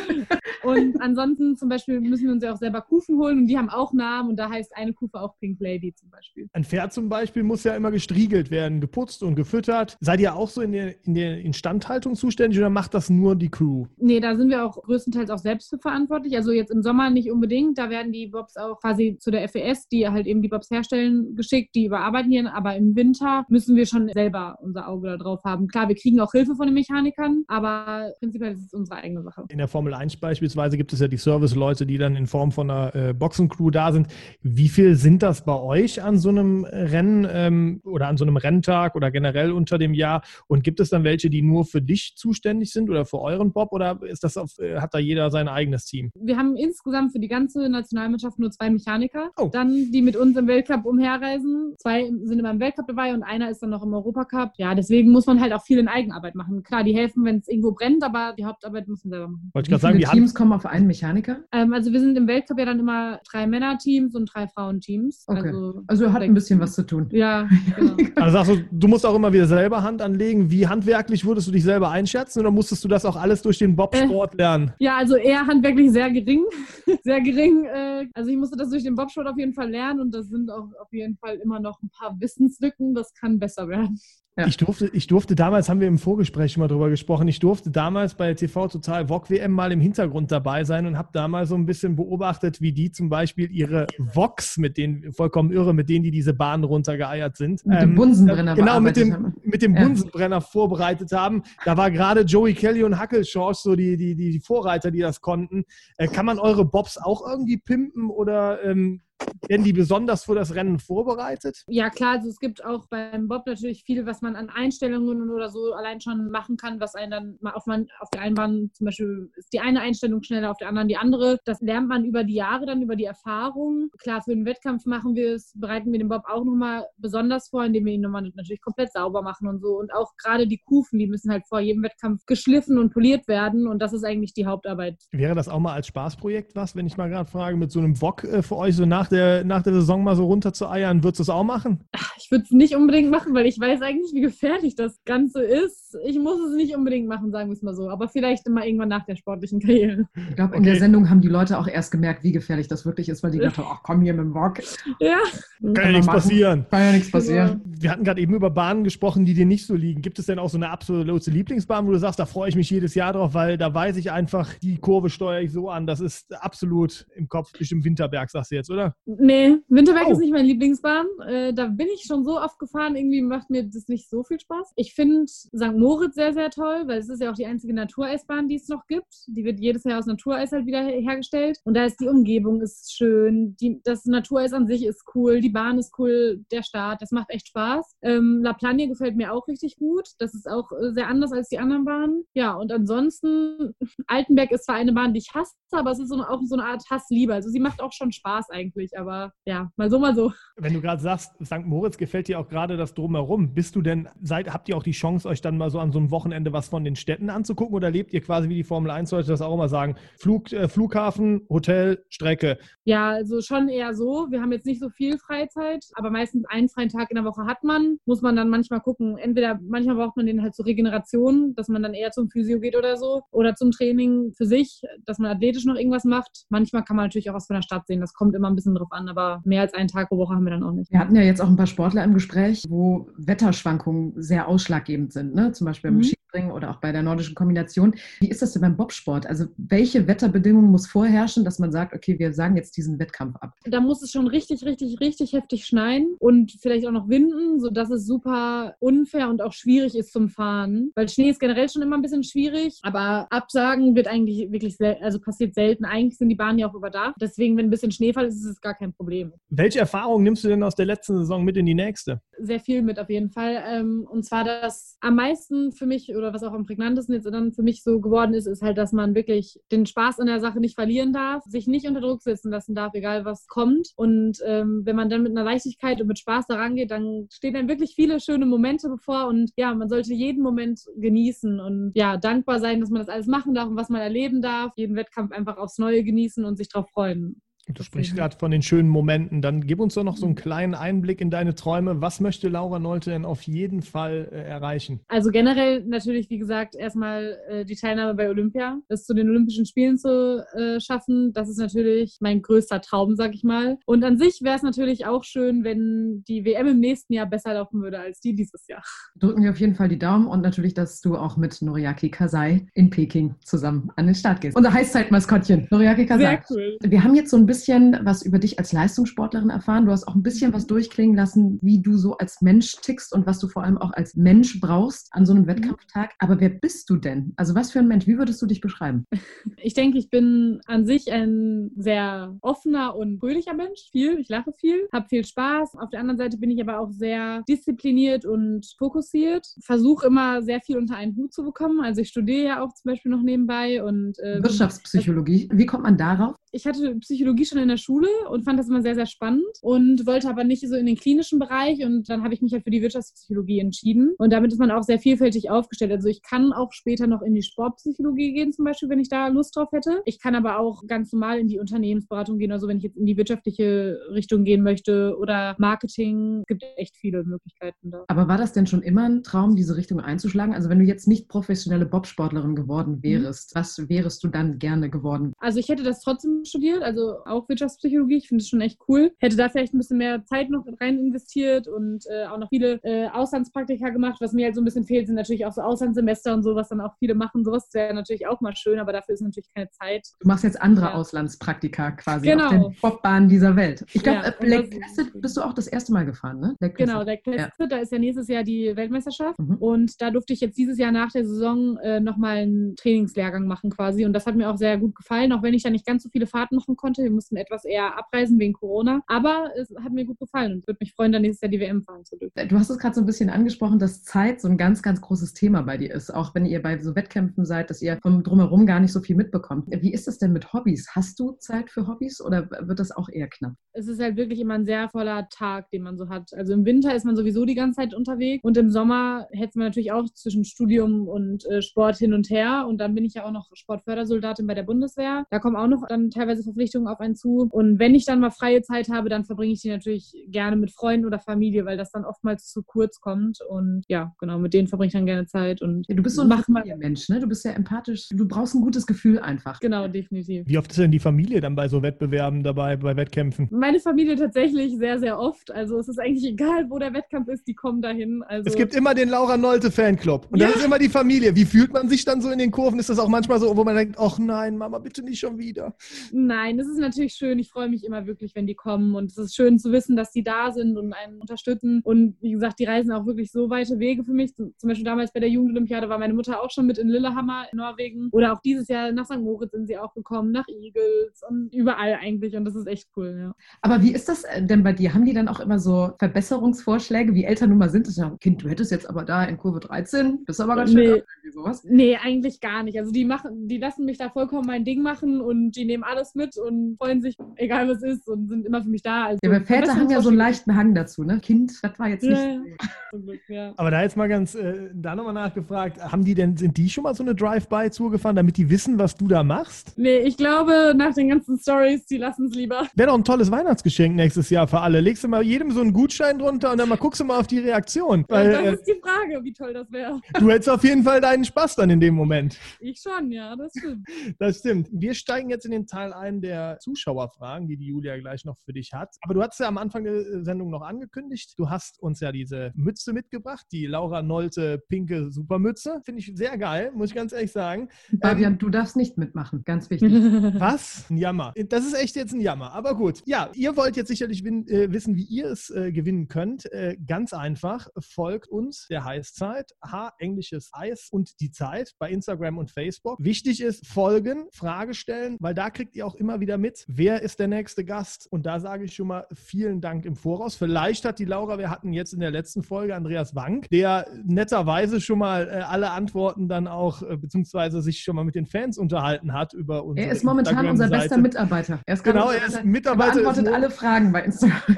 und ansonsten zum Beispiel müssen wir uns ja auch selber Kufen holen und die haben auch Namen und da heißt eine Kufe auch Pink Lady zum Beispiel. Ein Pferd zum Beispiel muss ja immer gestriegelt werden, geputzt und gefüttert. Seid ihr auch so in der, in der Instandhaltung zuständig oder macht das nur die Crew? Nee, da sind wir auch größtenteils auch selbst für verantwortlich. Also jetzt im Sommer nicht unbedingt. Da werden die Bobs auch quasi zu der FES, die halt eben die Bobs herstellen, geschickt. Die überarbeiten die. Aber im Winter müssen wir schon selber unser Auge da drauf haben. Klar, wir kriegen auch Hilfe von den Mechanikern, aber prinzipiell ist es unsere eigene Sache. In der Formel 1 beispielsweise gibt es ja die Service-Leute, die dann in Form von einer äh, Boxencrew da sind. Wie viel sind das bei euch an so einem Rennen ähm, oder an so einem Renntag oder generell unter dem Jahr? Und gibt es dann welche, die nur für dich zuständig sind oder für euren Bob oder ist das auf, äh, hat da jeder sein eigenes Team? Wir haben insgesamt für die ganze Nationalmannschaft nur zwei Mechaniker, oh. dann die mit uns im Weltcup umherreisen. Zwei sind immer im Weltcup dabei und einer ist dann noch im Europacup. Ja, deswegen muss man halt auch viel in Eigenarbeit machen. Klar, die helfen, wenn es irgendwo brennt, aber die Hauptarbeit muss man selber machen. Wollte ich gerade sagen, die Teams kommen auf einen Mechaniker? Ähm, also wir sind im Weltcup ja dann immer drei Männerteams und drei Frauenteams. Okay. Also, also hat ein bisschen was zu tun. Ja, genau. also sagst du, du musst auch immer wieder selber Hand anlegen. Wie handwerklich würdest du dich selber einschätzen oder musstest du das auch alles durch den Bobsport äh, lernen? Ja, also eher handwerklich sehr gering. sehr gering. Äh, also ich musste das durch den Bobsport auf jeden Fall lernen und das sind auch auf jeden Fall immer noch ein paar Wissenslücken. Das kann besser werden. Ja. Ich, durfte, ich durfte damals, haben wir im Vorgespräch schon mal drüber gesprochen, ich durfte damals bei TV Total VOG WM mal im Hintergrund dabei sein und habe damals so ein bisschen beobachtet, wie die zum Beispiel ihre VOGs, mit denen, vollkommen irre, mit denen die diese Bahn runtergeeiert sind. Mit dem ähm, Bunsenbrenner. Genau, mit dem, mit dem ja. Bunsenbrenner vorbereitet haben. Da war gerade Joey Kelly und Hackelschorsch so die, die, die Vorreiter, die das konnten. Äh, kann man eure Bobs auch irgendwie pimpen oder ähm, Werden die besonders für das Rennen vorbereitet? Ja, klar, also es gibt auch beim Bob natürlich viel, was man an Einstellungen oder so allein schon machen kann, was einen dann mal auf, man, auf der einen Bahn zum Beispiel ist die eine Einstellung schneller, auf der anderen die andere. Das lernt man über die Jahre dann, über die Erfahrung. Klar, für den Wettkampf machen wir es, bereiten wir den Bob auch nochmal besonders vor, indem wir ihn nochmal natürlich komplett sauber machen und so. Und auch gerade die Kufen, die müssen halt vor jedem Wettkampf geschliffen und poliert werden. Und das ist eigentlich die Hauptarbeit. Wäre das auch mal als Spaßprojekt was, wenn ich mal gerade frage, mit so einem Wok äh, für euch so nach der, nach der Saison mal so runter zu eiern? Würdest du es auch machen? Ich würde es nicht unbedingt machen, weil ich weiß eigentlich, wie gefährlich das Ganze ist. Ich muss es nicht unbedingt machen, sagen wir es mal so. Aber vielleicht immer irgendwann nach der sportlichen Karriere. Ich glaube, in okay. der Sendung haben die Leute auch erst gemerkt, wie gefährlich das wirklich ist, weil die gedacht haben, ach komm hier mit dem Wok. Ja. Kann, Kann ja nichts passieren. Kann ja nichts passieren. Wir hatten gerade eben über Bahnen gesprochen, die dir nicht so liegen. Gibt es denn auch so eine absolute Lieblingsbahn, wo du sagst, da freue ich mich jedes Jahr drauf, weil da weiß ich einfach, die Kurve steuere ich so an. Das ist absolut im Kopf. Bestimmt Winterberg, sagst du jetzt, oder? Nee, Winterberg oh. ist nicht meine Lieblingsbahn. Äh, da bin ich schon so oft gefahren, irgendwie macht mir das nicht so viel Spaß. Ich finde St. Moritz sehr, sehr toll, weil es ist ja auch die einzige Natureisbahn, die es noch gibt. Die wird jedes Jahr aus Natureis halt wieder hergestellt. Und da ist die Umgebung ist schön, die, das Natureis an sich ist cool, die Bahn ist cool, der Start, das macht echt Spaß. Ähm, La Plagne gefällt mir auch richtig gut. Das ist auch äh, sehr anders als die anderen Bahnen. Ja, und ansonsten, Altenberg ist zwar eine Bahn, die ich hasse, aber es ist so, auch so eine Art Hassliebe. Also sie macht auch schon Spaß eigentlich, aber ja, mal so, mal so. Wenn du gerade sagst, St. Moritz gefällt dir auch gerade das Drumherum. Bist du denn, seid, habt ihr auch die Chance, euch dann mal so an so einem Wochenende was von den Städten anzugucken oder lebt ihr quasi wie die Formel 1 Leute das auch immer sagen? Flug, äh, Flughafen, Hotel, Strecke. Ja, also schon eher so. Wir haben jetzt nicht so viel Freizeit, aber meistens einen freien Tag in der Woche hat man. Muss man dann manchmal gucken. Entweder manchmal braucht man den halt zur Regeneration, dass man dann eher zum Physio geht oder so. Oder zum Training für sich, dass man athletisch noch irgendwas macht. Manchmal kann man natürlich auch was von der Stadt sehen. Das kommt immer ein bisschen drauf an, aber mehr als einen Tag pro Woche haben wir dann auch nicht. Wir hatten ja jetzt auch ein paar Sportler im Gespräch, wo Wetterschwankungen sehr ausschlaggebend sind. Ne? Zum Beispiel mhm. im Skispringen oder auch bei der nordischen Kombination. Wie ist das denn beim Bobsport? Also welche Wetterbedingungen muss vorherrschen, dass man sagt, okay, wir sagen jetzt diesen Wettkampf ab? Da muss es schon richtig, richtig, richtig heftig schneien und vielleicht auch noch winden, sodass es super unfair und auch schwierig ist zum Fahren. Weil Schnee ist generell schon immer ein bisschen schwierig, aber Absagen wird eigentlich wirklich, also passiert selten. Eigentlich sind die Bahnen ja auch überdacht. Deswegen, wenn ein bisschen Schneefall ist, ist es gar kein Problem. Welche Erfahrungen nimmst du denn aus der letzten Saison mit in die nächste? Sehr viel mit auf jeden Fall. Ähm, und zwar das am meisten für mich oder was auch am prägnantesten jetzt dann für mich so geworden ist, ist halt, dass man wirklich den Spaß an der Sache nicht verlieren darf, sich nicht unter Druck setzen lassen darf, egal was kommt. Und ähm, wenn man dann mit einer Leichtigkeit und mit Spaß daran geht, dann stehen dann wirklich viele schöne Momente bevor. Und ja, man sollte jeden Moment genießen und ja, dankbar sein, dass man das alles machen darf und was man erleben darf. Jeden Wettkampf einfach aufs Neue genießen und sich darauf freuen. Du sprichst gerade von den schönen Momenten. Dann gib uns doch noch so einen kleinen Einblick in deine Träume. Was möchte Laura Nolte denn auf jeden Fall äh, erreichen? Also generell natürlich, wie gesagt, erstmal äh, die Teilnahme bei Olympia, das zu den Olympischen Spielen zu äh, schaffen. Das ist natürlich mein größter Traum, sag ich mal. Und an sich wäre es natürlich auch schön, wenn die WM im nächsten Jahr besser laufen würde als die dieses Jahr. Drücken wir auf jeden Fall die Daumen und natürlich, dass du auch mit Noriaki Kasai in Peking zusammen an den Start gehst. Unser Heißzeitmaskottchen, Noriaki Kasai. Sehr cool. Wir haben jetzt so ein bisschen bisschen was über dich als Leistungssportlerin erfahren. Du hast auch ein bisschen was durchklingen lassen, wie du so als Mensch tickst und was du vor allem auch als Mensch brauchst an so einem mhm. Wettkampftag. Aber wer bist du denn? Also was für ein Mensch? Wie würdest du dich beschreiben? Ich denke, ich bin an sich ein sehr offener und fröhlicher Mensch. Viel, ich lache viel, habe viel Spaß. Auf der anderen Seite bin ich aber auch sehr diszipliniert und fokussiert. Versuche immer sehr viel unter einen Hut zu bekommen. Also ich studiere ja auch zum Beispiel noch nebenbei und äh, Wirtschaftspsychologie. Wie kommt man darauf? Ich hatte Psychologie schon in der Schule und fand das immer sehr, sehr spannend und wollte aber nicht so in den klinischen Bereich und dann habe ich mich halt für die Wirtschaftspsychologie entschieden und damit ist man auch sehr vielfältig aufgestellt. Also ich kann auch später noch in die Sportpsychologie gehen zum Beispiel, wenn ich da Lust drauf hätte. Ich kann aber auch ganz normal in die Unternehmensberatung gehen, also wenn ich jetzt in die wirtschaftliche Richtung gehen möchte oder Marketing. Es gibt echt viele Möglichkeiten da. Aber war das denn schon immer ein Traum, diese Richtung einzuschlagen? Also wenn du jetzt nicht professionelle Bobsportlerin geworden mhm. wärst, mhm. was wärst du dann gerne geworden? Also ich hätte das trotzdem studiert, also auch Wirtschaftspsychologie. Ich finde es schon echt cool. Hätte da vielleicht ein bisschen mehr Zeit noch rein investiert und äh, auch noch viele äh, Auslandspraktika gemacht. Was mir halt so ein bisschen fehlt, sind natürlich auch so Auslandssemester und so, was dann auch viele machen. Sowas wäre natürlich auch mal schön, aber dafür ist natürlich keine Zeit. Du machst jetzt andere ja. Auslandspraktika quasi genau. auf den Bobbahnen dieser Welt. Ich glaube, ja, äh, Lake Placid bist du auch das erste Mal gefahren, ne? Lake genau, Lake Placid, ja. da ist ja nächstes Jahr die Weltmeisterschaft mhm. und da durfte ich jetzt dieses Jahr nach der Saison äh, nochmal einen Trainingslehrgang machen quasi und das hat mir auch sehr gut gefallen, auch wenn ich da nicht ganz so viele Fahrten machen konnte. Mussten etwas eher abreisen wegen Corona. Aber es hat mir gut gefallen und würde mich freuen, dann nächstes Jahr die WM fahren zu dürfen. Du hast es gerade so ein bisschen angesprochen, dass Zeit so ein ganz, ganz großes Thema bei dir ist. Auch wenn ihr bei so Wettkämpfen seid, dass ihr vom Drumherum gar nicht so viel mitbekommt. Wie ist es denn mit Hobbys? Hast du Zeit für Hobbys oder wird das auch eher knapp? Es ist halt wirklich immer ein sehr voller Tag, den man so hat. Also im Winter ist man sowieso die ganze Zeit unterwegs und im Sommer hetzt man natürlich auch zwischen Studium und äh, Sport hin und her. Und dann bin ich ja auch noch Sportfördersoldatin bei der Bundeswehr. Da kommen auch noch dann teilweise Verpflichtungen auf einen zu. Und wenn ich dann mal freie Zeit habe, dann verbringe ich die natürlich gerne mit Freunden oder Familie, weil das dann oftmals zu kurz kommt. Und ja, genau, mit denen verbringe ich dann gerne Zeit. Und ja, du bist so ein Mensch, ne? Du bist sehr empathisch. Du brauchst ein gutes Gefühl einfach. Genau, definitiv. Wie oft ist denn die Familie dann bei so Wettbewerben dabei, bei Wettkämpfen? Meine Familie tatsächlich sehr, sehr oft. Also es ist eigentlich egal, wo der Wettkampf ist, die kommen dahin. Also es gibt immer den Laura Nolte Fanclub. Und ja. das ist immer die Familie. Wie fühlt man sich dann so in den Kurven? Ist das auch manchmal so, wo man denkt, ach nein, Mama, bitte nicht schon wieder? Nein, es ist natürlich schön. Ich freue mich immer wirklich, wenn die kommen. Und es ist schön zu wissen, dass die da sind und einen unterstützen. Und wie gesagt, die reisen auch wirklich so weite Wege für mich. Zum Beispiel damals bei der Jugendolympiade war meine Mutter auch schon mit in Lillehammer in Norwegen. Oder auch dieses Jahr nach St. Moritz sind sie auch gekommen, nach Eagles und überall eigentlich. Und das ist echt cool, ja. Aber wie ist das denn bei dir? Haben die dann auch immer so Verbesserungsvorschläge, wie Eltern nun mal sind? Das ja, Kind, du hättest jetzt aber da in Kurve 13, bist aber ganz schön nee. sowas. Nee, eigentlich gar nicht. Also die machen, die lassen mich da vollkommen mein Ding machen und die nehmen alles mit und freuen sich, egal was ist, und sind immer für mich da. Also, ja, aber Väter haben ja so einen leichten Hang dazu, ne? Kind, das war jetzt nicht. Ja, Glück, ja. Aber da jetzt mal ganz, äh, da nochmal nachgefragt, haben die denn, sind die schon mal so eine Drive-By-Tour gefahren, damit die wissen, was du da machst? Nee, ich glaube, nach den ganzen Stories, die lassen es lieber. Wäre doch ein tolles Weihnachtsgeschenk nächstes Jahr für alle. Legst du mal jedem so einen Gutschein drunter und dann mal guckst du mal auf die Reaktion. Weil, ja, das äh, ist die Frage, wie toll das wäre. Du hättest auf jeden Fall deinen Spaß dann in dem Moment. Ich schon, ja, das stimmt. Das stimmt. Wir steigen jetzt in den Teil ein der Zuschauerfragen, die die Julia gleich noch für dich hat. Aber du hast ja am Anfang der Sendung noch angekündigt, du hast uns ja diese Mütze mitgebracht, die Laura Nolte pinke Supermütze. Finde ich sehr geil, muss ich ganz ehrlich sagen. Fabian, ähm, du darfst nicht mitmachen, ganz wichtig. Was? Ein Jammer. Das ist echt jetzt ein Jammer. Aber gut. Ja, ihr wollt jetzt sicherlich äh, wissen, wie ihr es äh, gewinnen könnt. Äh, ganz einfach. Folgt uns der Heißzeit. H, englisches Eis und die Zeit bei Instagram und Facebook. Wichtig ist, folgen, Frage stellen, weil da kriegt ihr auch immer wieder mit, wer ist der nächste Gast. Und da sage ich schon mal vielen Dank im Voraus. Vielleicht hat die Laura, wir hatten jetzt in der letzten Folge Andreas Wank, der netterweise schon mal äh, alle Antworten dann auch, äh, beziehungsweise sich schon mal mit den Fans unterhalten hat über unsere Er ist momentan unser bester Mitarbeiter. Er ist genau, er ist Mitarbeiter. Er beantwortet alle Fragen bei Instagram.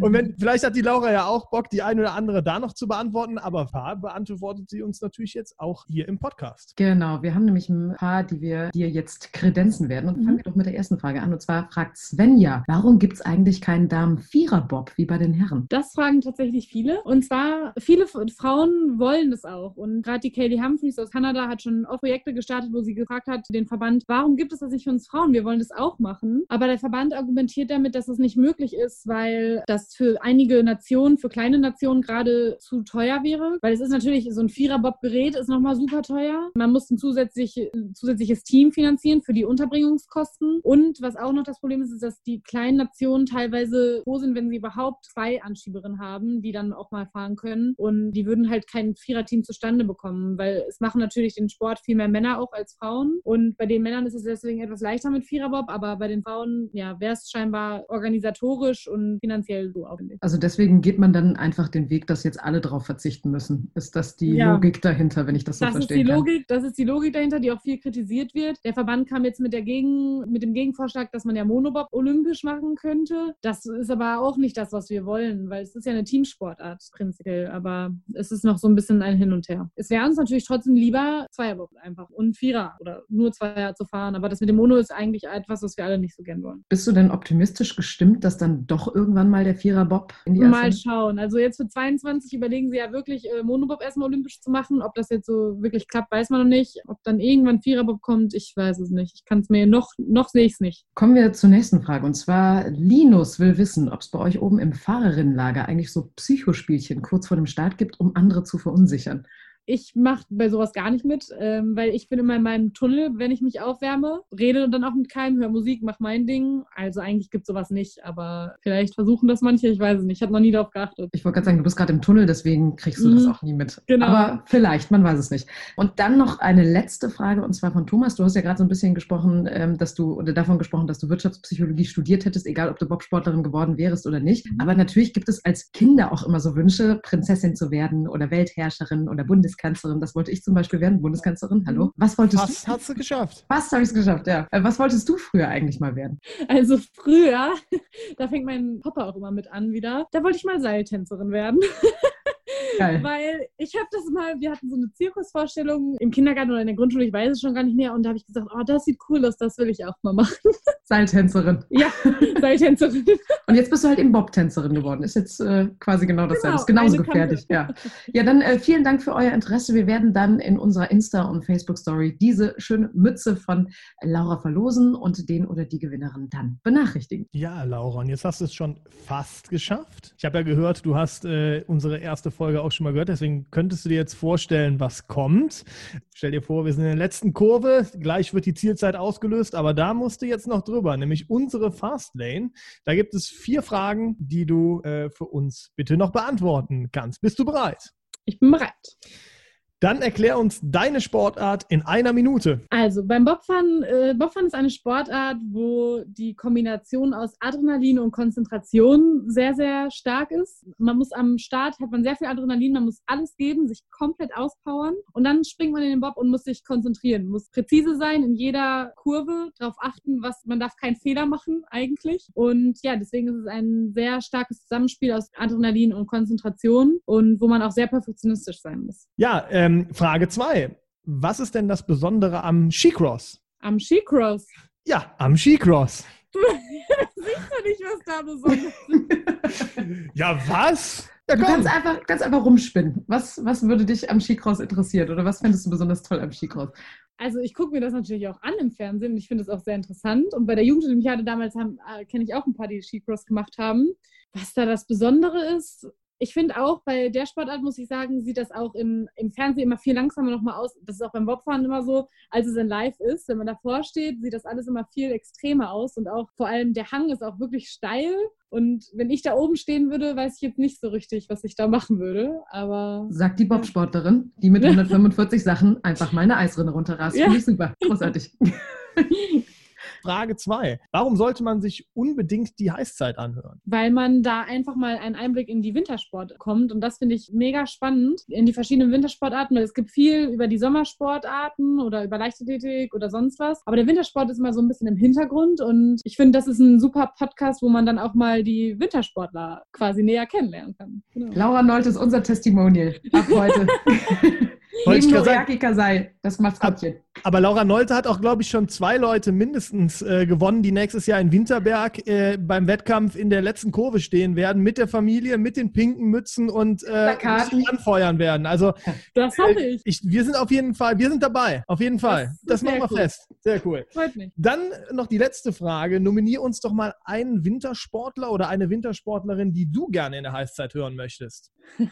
Und wenn, vielleicht hat die Laura ja auch Bock, die eine oder andere da noch zu beantworten, aber beantwortet sie uns natürlich jetzt auch hier im Podcast. Genau, wir haben nämlich ein paar, die wir dir jetzt kredenzen werden. Und fangen wir doch mit der ersten Frage an. Und zwar fragt Svenja, warum gibt es eigentlich keinen Damen-Vierer-Bob wie bei den Herren? Das fragen tatsächlich viele. Und zwar, viele Frauen wollen das auch. Und gerade die Kaylee Humphreys aus Kanada hat schon auch Projekte gestartet, wo sie gefragt hat, den Verband, warum gibt es das nicht für uns Frauen? Wir wollen das auch machen. Aber der Verband argumentiert damit, dass das nicht möglich ist, weil das für einige Nationen, für kleine Nationen gerade zu teuer wäre. Weil es ist natürlich, so ein Vierer-Bob-Gerät ist nochmal super teuer. Man muss ein zusätzlich, zusätzliches Team finanzieren für die Unterbringungskosten. Und was auch noch das Problem ist, ist, dass die kleinen Nationen teilweise froh sind, wenn sie überhaupt zwei Anschieberinnen haben, die dann auch mal fahren können. Und die würden halt kein Viererteam zustande bekommen, weil es machen natürlich den Sport viel mehr Männer auch als Frauen. Und bei den Männern ist es deswegen etwas leichter mit Viererbob, aber bei den Frauen, ja, wäre es scheinbar organisatorisch und finanziell so aufwendig. Also deswegen geht man dann einfach den Weg, dass jetzt alle darauf verzichten müssen. Ist das die ja. Logik dahinter, wenn ich das so das verstehen ist die kann? Logik, das ist die Logik dahinter, die auch viel kritisiert wird. Der Verband kam jetzt mit, der Gegen, mit dem Gegenvorschlag, dass man ja Monobob olympisch machen könnte. Das ist aber auch nicht das, was wir wollen, weil es ist ja eine Teamsportart prinzipiell. Aber es ist noch so ein bisschen ein Hin und Her. Es wäre uns natürlich trotzdem lieber Zweierbob einfach und Vierer oder nur Zweier zu fahren. Aber das mit dem Mono ist eigentlich etwas, was wir alle nicht so gern wollen. Bist du denn optimistisch gestimmt, dass dann doch irgendwann mal der Vierer-Bob in die erste... Mal schauen. Also jetzt für 22 überlegen sie ja wirklich, äh, Monobob erstmal olympisch zu machen. Ob das jetzt so wirklich klappt, weiß man noch nicht. Ob dann irgendwann Viererbob kommt, ich weiß es nicht. Ich kann es mir noch, noch sehe ich es nicht. Kommen wir zur nächsten Frage. Und zwar, Linus will wissen, ob es bei euch oben im Fahrerinnenlager eigentlich so Psychospielchen kurz vor dem Start gibt, um andere zu verunsichern. Ich mache bei sowas gar nicht mit, ähm, weil ich bin immer in meinem Tunnel, wenn ich mich aufwärme, rede dann auch mit keinem, höre Musik, mache mein Ding. Also eigentlich gibt es sowas nicht, aber vielleicht versuchen das manche, ich weiß es nicht. Ich habe noch nie darauf geachtet. Ich wollte gerade sagen, du bist gerade im Tunnel, deswegen kriegst du mhm. das auch nie mit. Genau. Aber vielleicht, man weiß es nicht. Und dann noch eine letzte Frage, und zwar von Thomas. Du hast ja gerade so ein bisschen gesprochen, ähm, dass du, oder davon gesprochen, dass du Wirtschaftspsychologie studiert hättest, egal ob du Bobsportlerin geworden wärst oder nicht. Mhm. Aber natürlich gibt es als Kinder auch immer so Wünsche, Prinzessin zu werden oder Weltherrscherin oder Bundeskanzlerin. Das wollte ich zum Beispiel werden, Bundeskanzlerin. Hallo. Mhm. Was wolltest Fast du? hast du geschafft. Fast habe ich es geschafft, ja. Äh, was wolltest du früher eigentlich mal werden? Also früher, da fängt mein Papa auch immer mit an wieder. Da wollte ich mal Seiltänzerin werden. Geil. Weil ich habe das mal, wir hatten so eine Zirkusvorstellung im Kindergarten oder in der Grundschule, ich weiß es schon gar nicht mehr. Und da habe ich gesagt, oh, das sieht cool aus, das will ich auch mal machen. Seiltänzerin. Ja, Seiltänzerin. Und jetzt bist du halt eben Bob-Tänzerin geworden. Ist jetzt äh, quasi genau dasselbe. Genau, ist genauso gefährlich. Ja. ja, dann äh, vielen Dank für euer Interesse. Wir werden dann in unserer Insta- und Facebook-Story diese schöne Mütze von Laura verlosen und den oder die Gewinnerin dann benachrichtigen. Ja, Laura, und jetzt hast du es schon fast geschafft. Ich habe ja gehört, du hast äh, unsere erste Folge auch schon mal gehört, deswegen könntest du dir jetzt vorstellen, was kommt. Stell dir vor, wir sind in der letzten Kurve, gleich wird die Zielzeit ausgelöst, aber da musst du jetzt noch drüber, nämlich unsere Fastlane. Da gibt es vier Fragen, die du äh, für uns bitte noch beantworten kannst. Bist du bereit? Ich bin bereit. Dann erklär uns deine Sportart in einer Minute. Also beim Bobfahren, äh, Bobfahren ist eine Sportart, wo die Kombination aus Adrenalin und Konzentration sehr, sehr stark ist. Man muss am Start, hat man sehr viel Adrenalin, man muss alles geben, sich komplett auspowern und dann springt man in den Bob und muss sich konzentrieren, muss präzise sein in jeder Kurve, darauf achten, was man darf keinen Fehler machen eigentlich. Und ja, deswegen ist es ein sehr starkes Zusammenspiel aus Adrenalin und Konzentration und wo man auch sehr perfektionistisch sein muss. Ja, ähm, ähm, Frage 2. Was ist denn das Besondere am Skicross? Am Skicross? Ja, am Skicross. Du siehst doch nicht, was da besonders ist. ja, was? Ja, du kannst einfach, kannst einfach rumspinnen. Was, was würde dich am Skicross interessieren oder was fändest du besonders toll am Skicross? Also ich gucke mir das natürlich auch an im Fernsehen und ich finde es auch sehr interessant. Und bei der Jugendolympiade damals äh, kenne ich auch ein paar, die Skicross gemacht haben. Was da das Besondere ist, ich finde auch, bei der Sportart, muss ich sagen, sieht das auch im, im Fernsehen immer viel langsamer nochmal aus. Das ist auch beim Bobfahren immer so, als es in Live ist. Wenn man davor steht, sieht das alles immer viel extremer aus. Und auch vor allem der Hang ist auch wirklich steil. Und wenn ich da oben stehen würde, weiß ich jetzt nicht so richtig, was ich da machen würde. Aber. Sagt die Bobsportlerin, die mit 145 Sachen einfach mal eine Eisrinne runterrast. Ja. Finde ich super. Großartig. Frage 2. Warum sollte man sich unbedingt die Heißzeit anhören? Weil man da einfach mal einen Einblick in die Wintersport kommt. Und das finde ich mega spannend in die verschiedenen Wintersportarten, weil es gibt viel über die Sommersportarten oder über Leichtathletik oder sonst was. Aber der Wintersport ist immer so ein bisschen im Hintergrund. Und ich finde, das ist ein super Podcast, wo man dann auch mal die Wintersportler quasi näher kennenlernen kann. Genau. Laura Nolt ist unser Testimonial ab heute. Neben Noriaki Kasai, das Maskottchen. Aber Laura Nolte hat auch, glaube ich, schon zwei Leute mindestens äh, gewonnen, die nächstes Jahr in Winterberg äh, beim Wettkampf in der letzten Kurve stehen werden, mit der Familie, mit den pinken Mützen und äh, anfeuern werden. Also das hoffe ich. ich. Wir sind auf jeden Fall, wir sind dabei. Auf jeden Fall. Das, das machen wir cool. fest. Sehr cool. Freut mich. Dann noch die letzte Frage. Nominier uns doch mal einen Wintersportler oder eine Wintersportlerin, die du gerne in der Heißzeit hören möchtest.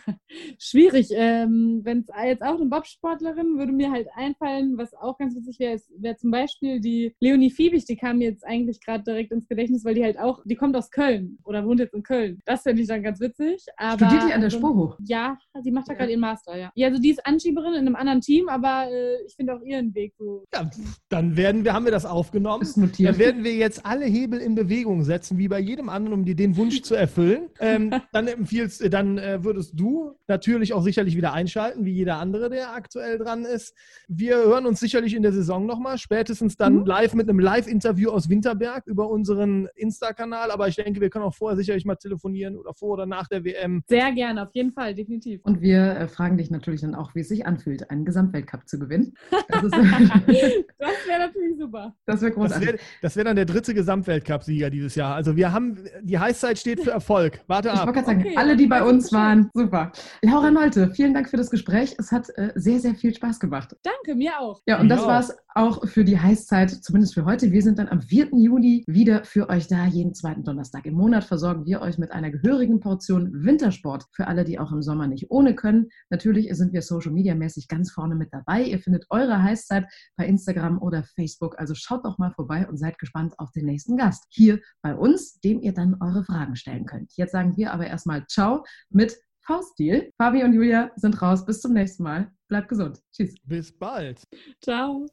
Schwierig. Ähm, Wenn es jetzt auch eine Bobsportlerin würde mir halt einfallen, was auch ganz witzig wäre, wäre zum Beispiel die Leonie Fiebig, die kam jetzt eigentlich gerade direkt ins Gedächtnis, weil die halt auch, die kommt aus Köln oder wohnt jetzt in Köln. Das finde ich dann ganz witzig. Aber, Studiert die an der Spur hoch? Ja, sie macht da gerade ihren Master, ja. Ja, also die ist Anschieberin in einem anderen Team, aber äh, ich finde auch ihren Weg so. Ja, dann werden wir, haben wir das aufgenommen. Notiert. Dann werden wir jetzt alle Hebel in Bewegung setzen, wie bei jedem anderen, um dir den Wunsch zu erfüllen. Ähm, dann empfiehlst, dann äh, würdest du natürlich auch sicherlich wieder einschalten, wie jeder andere, der aktuell dran ist. Wir hören uns sicherlich in der Saison nochmal, spätestens dann mhm. live mit einem Live-Interview aus Winterberg über unseren Insta-Kanal. Aber ich denke, wir können auch vorher sicherlich mal telefonieren oder vor oder nach der WM. Sehr gerne, auf jeden Fall, definitiv. Und wir äh, fragen dich natürlich dann auch, wie es sich anfühlt, einen Gesamtweltcup zu gewinnen. Das, das wäre natürlich super. Das wäre großartig. Das wäre wär dann der dritte Gesamtweltcup-Sieger dieses Jahr. Also wir haben, die Heißzeit steht für Erfolg. Warte ab. Ich wollte gerade sagen, okay, alle, die bei uns waren, super. Laura Nolte, vielen Dank für das Gespräch. Es hat äh, äh, sehr, sehr viel Spaß gemacht. Danke, mir auch. Ja, und das war es auch für die Heißzeit, zumindest für heute. Wir sind dann am 4. Juli wieder für euch da. Jeden zweiten Donnerstag im Monat versorgen wir euch mit einer gehörigen Portion Wintersport für alle, die auch im Sommer nicht ohne können. Natürlich sind wir Social Media mäßig ganz vorne mit dabei. Ihr findet eure Heißzeit bei Instagram oder Facebook. Also schaut doch mal vorbei und seid gespannt auf den nächsten Gast hier bei uns, dem ihr dann eure Fragen stellen könnt. Jetzt sagen wir aber erstmal Ciao mit V-Stil. Fabi und Julia sind raus. Bis zum nächsten Mal. Bleibt gesund. Tschüss. Bis bald. Ciao.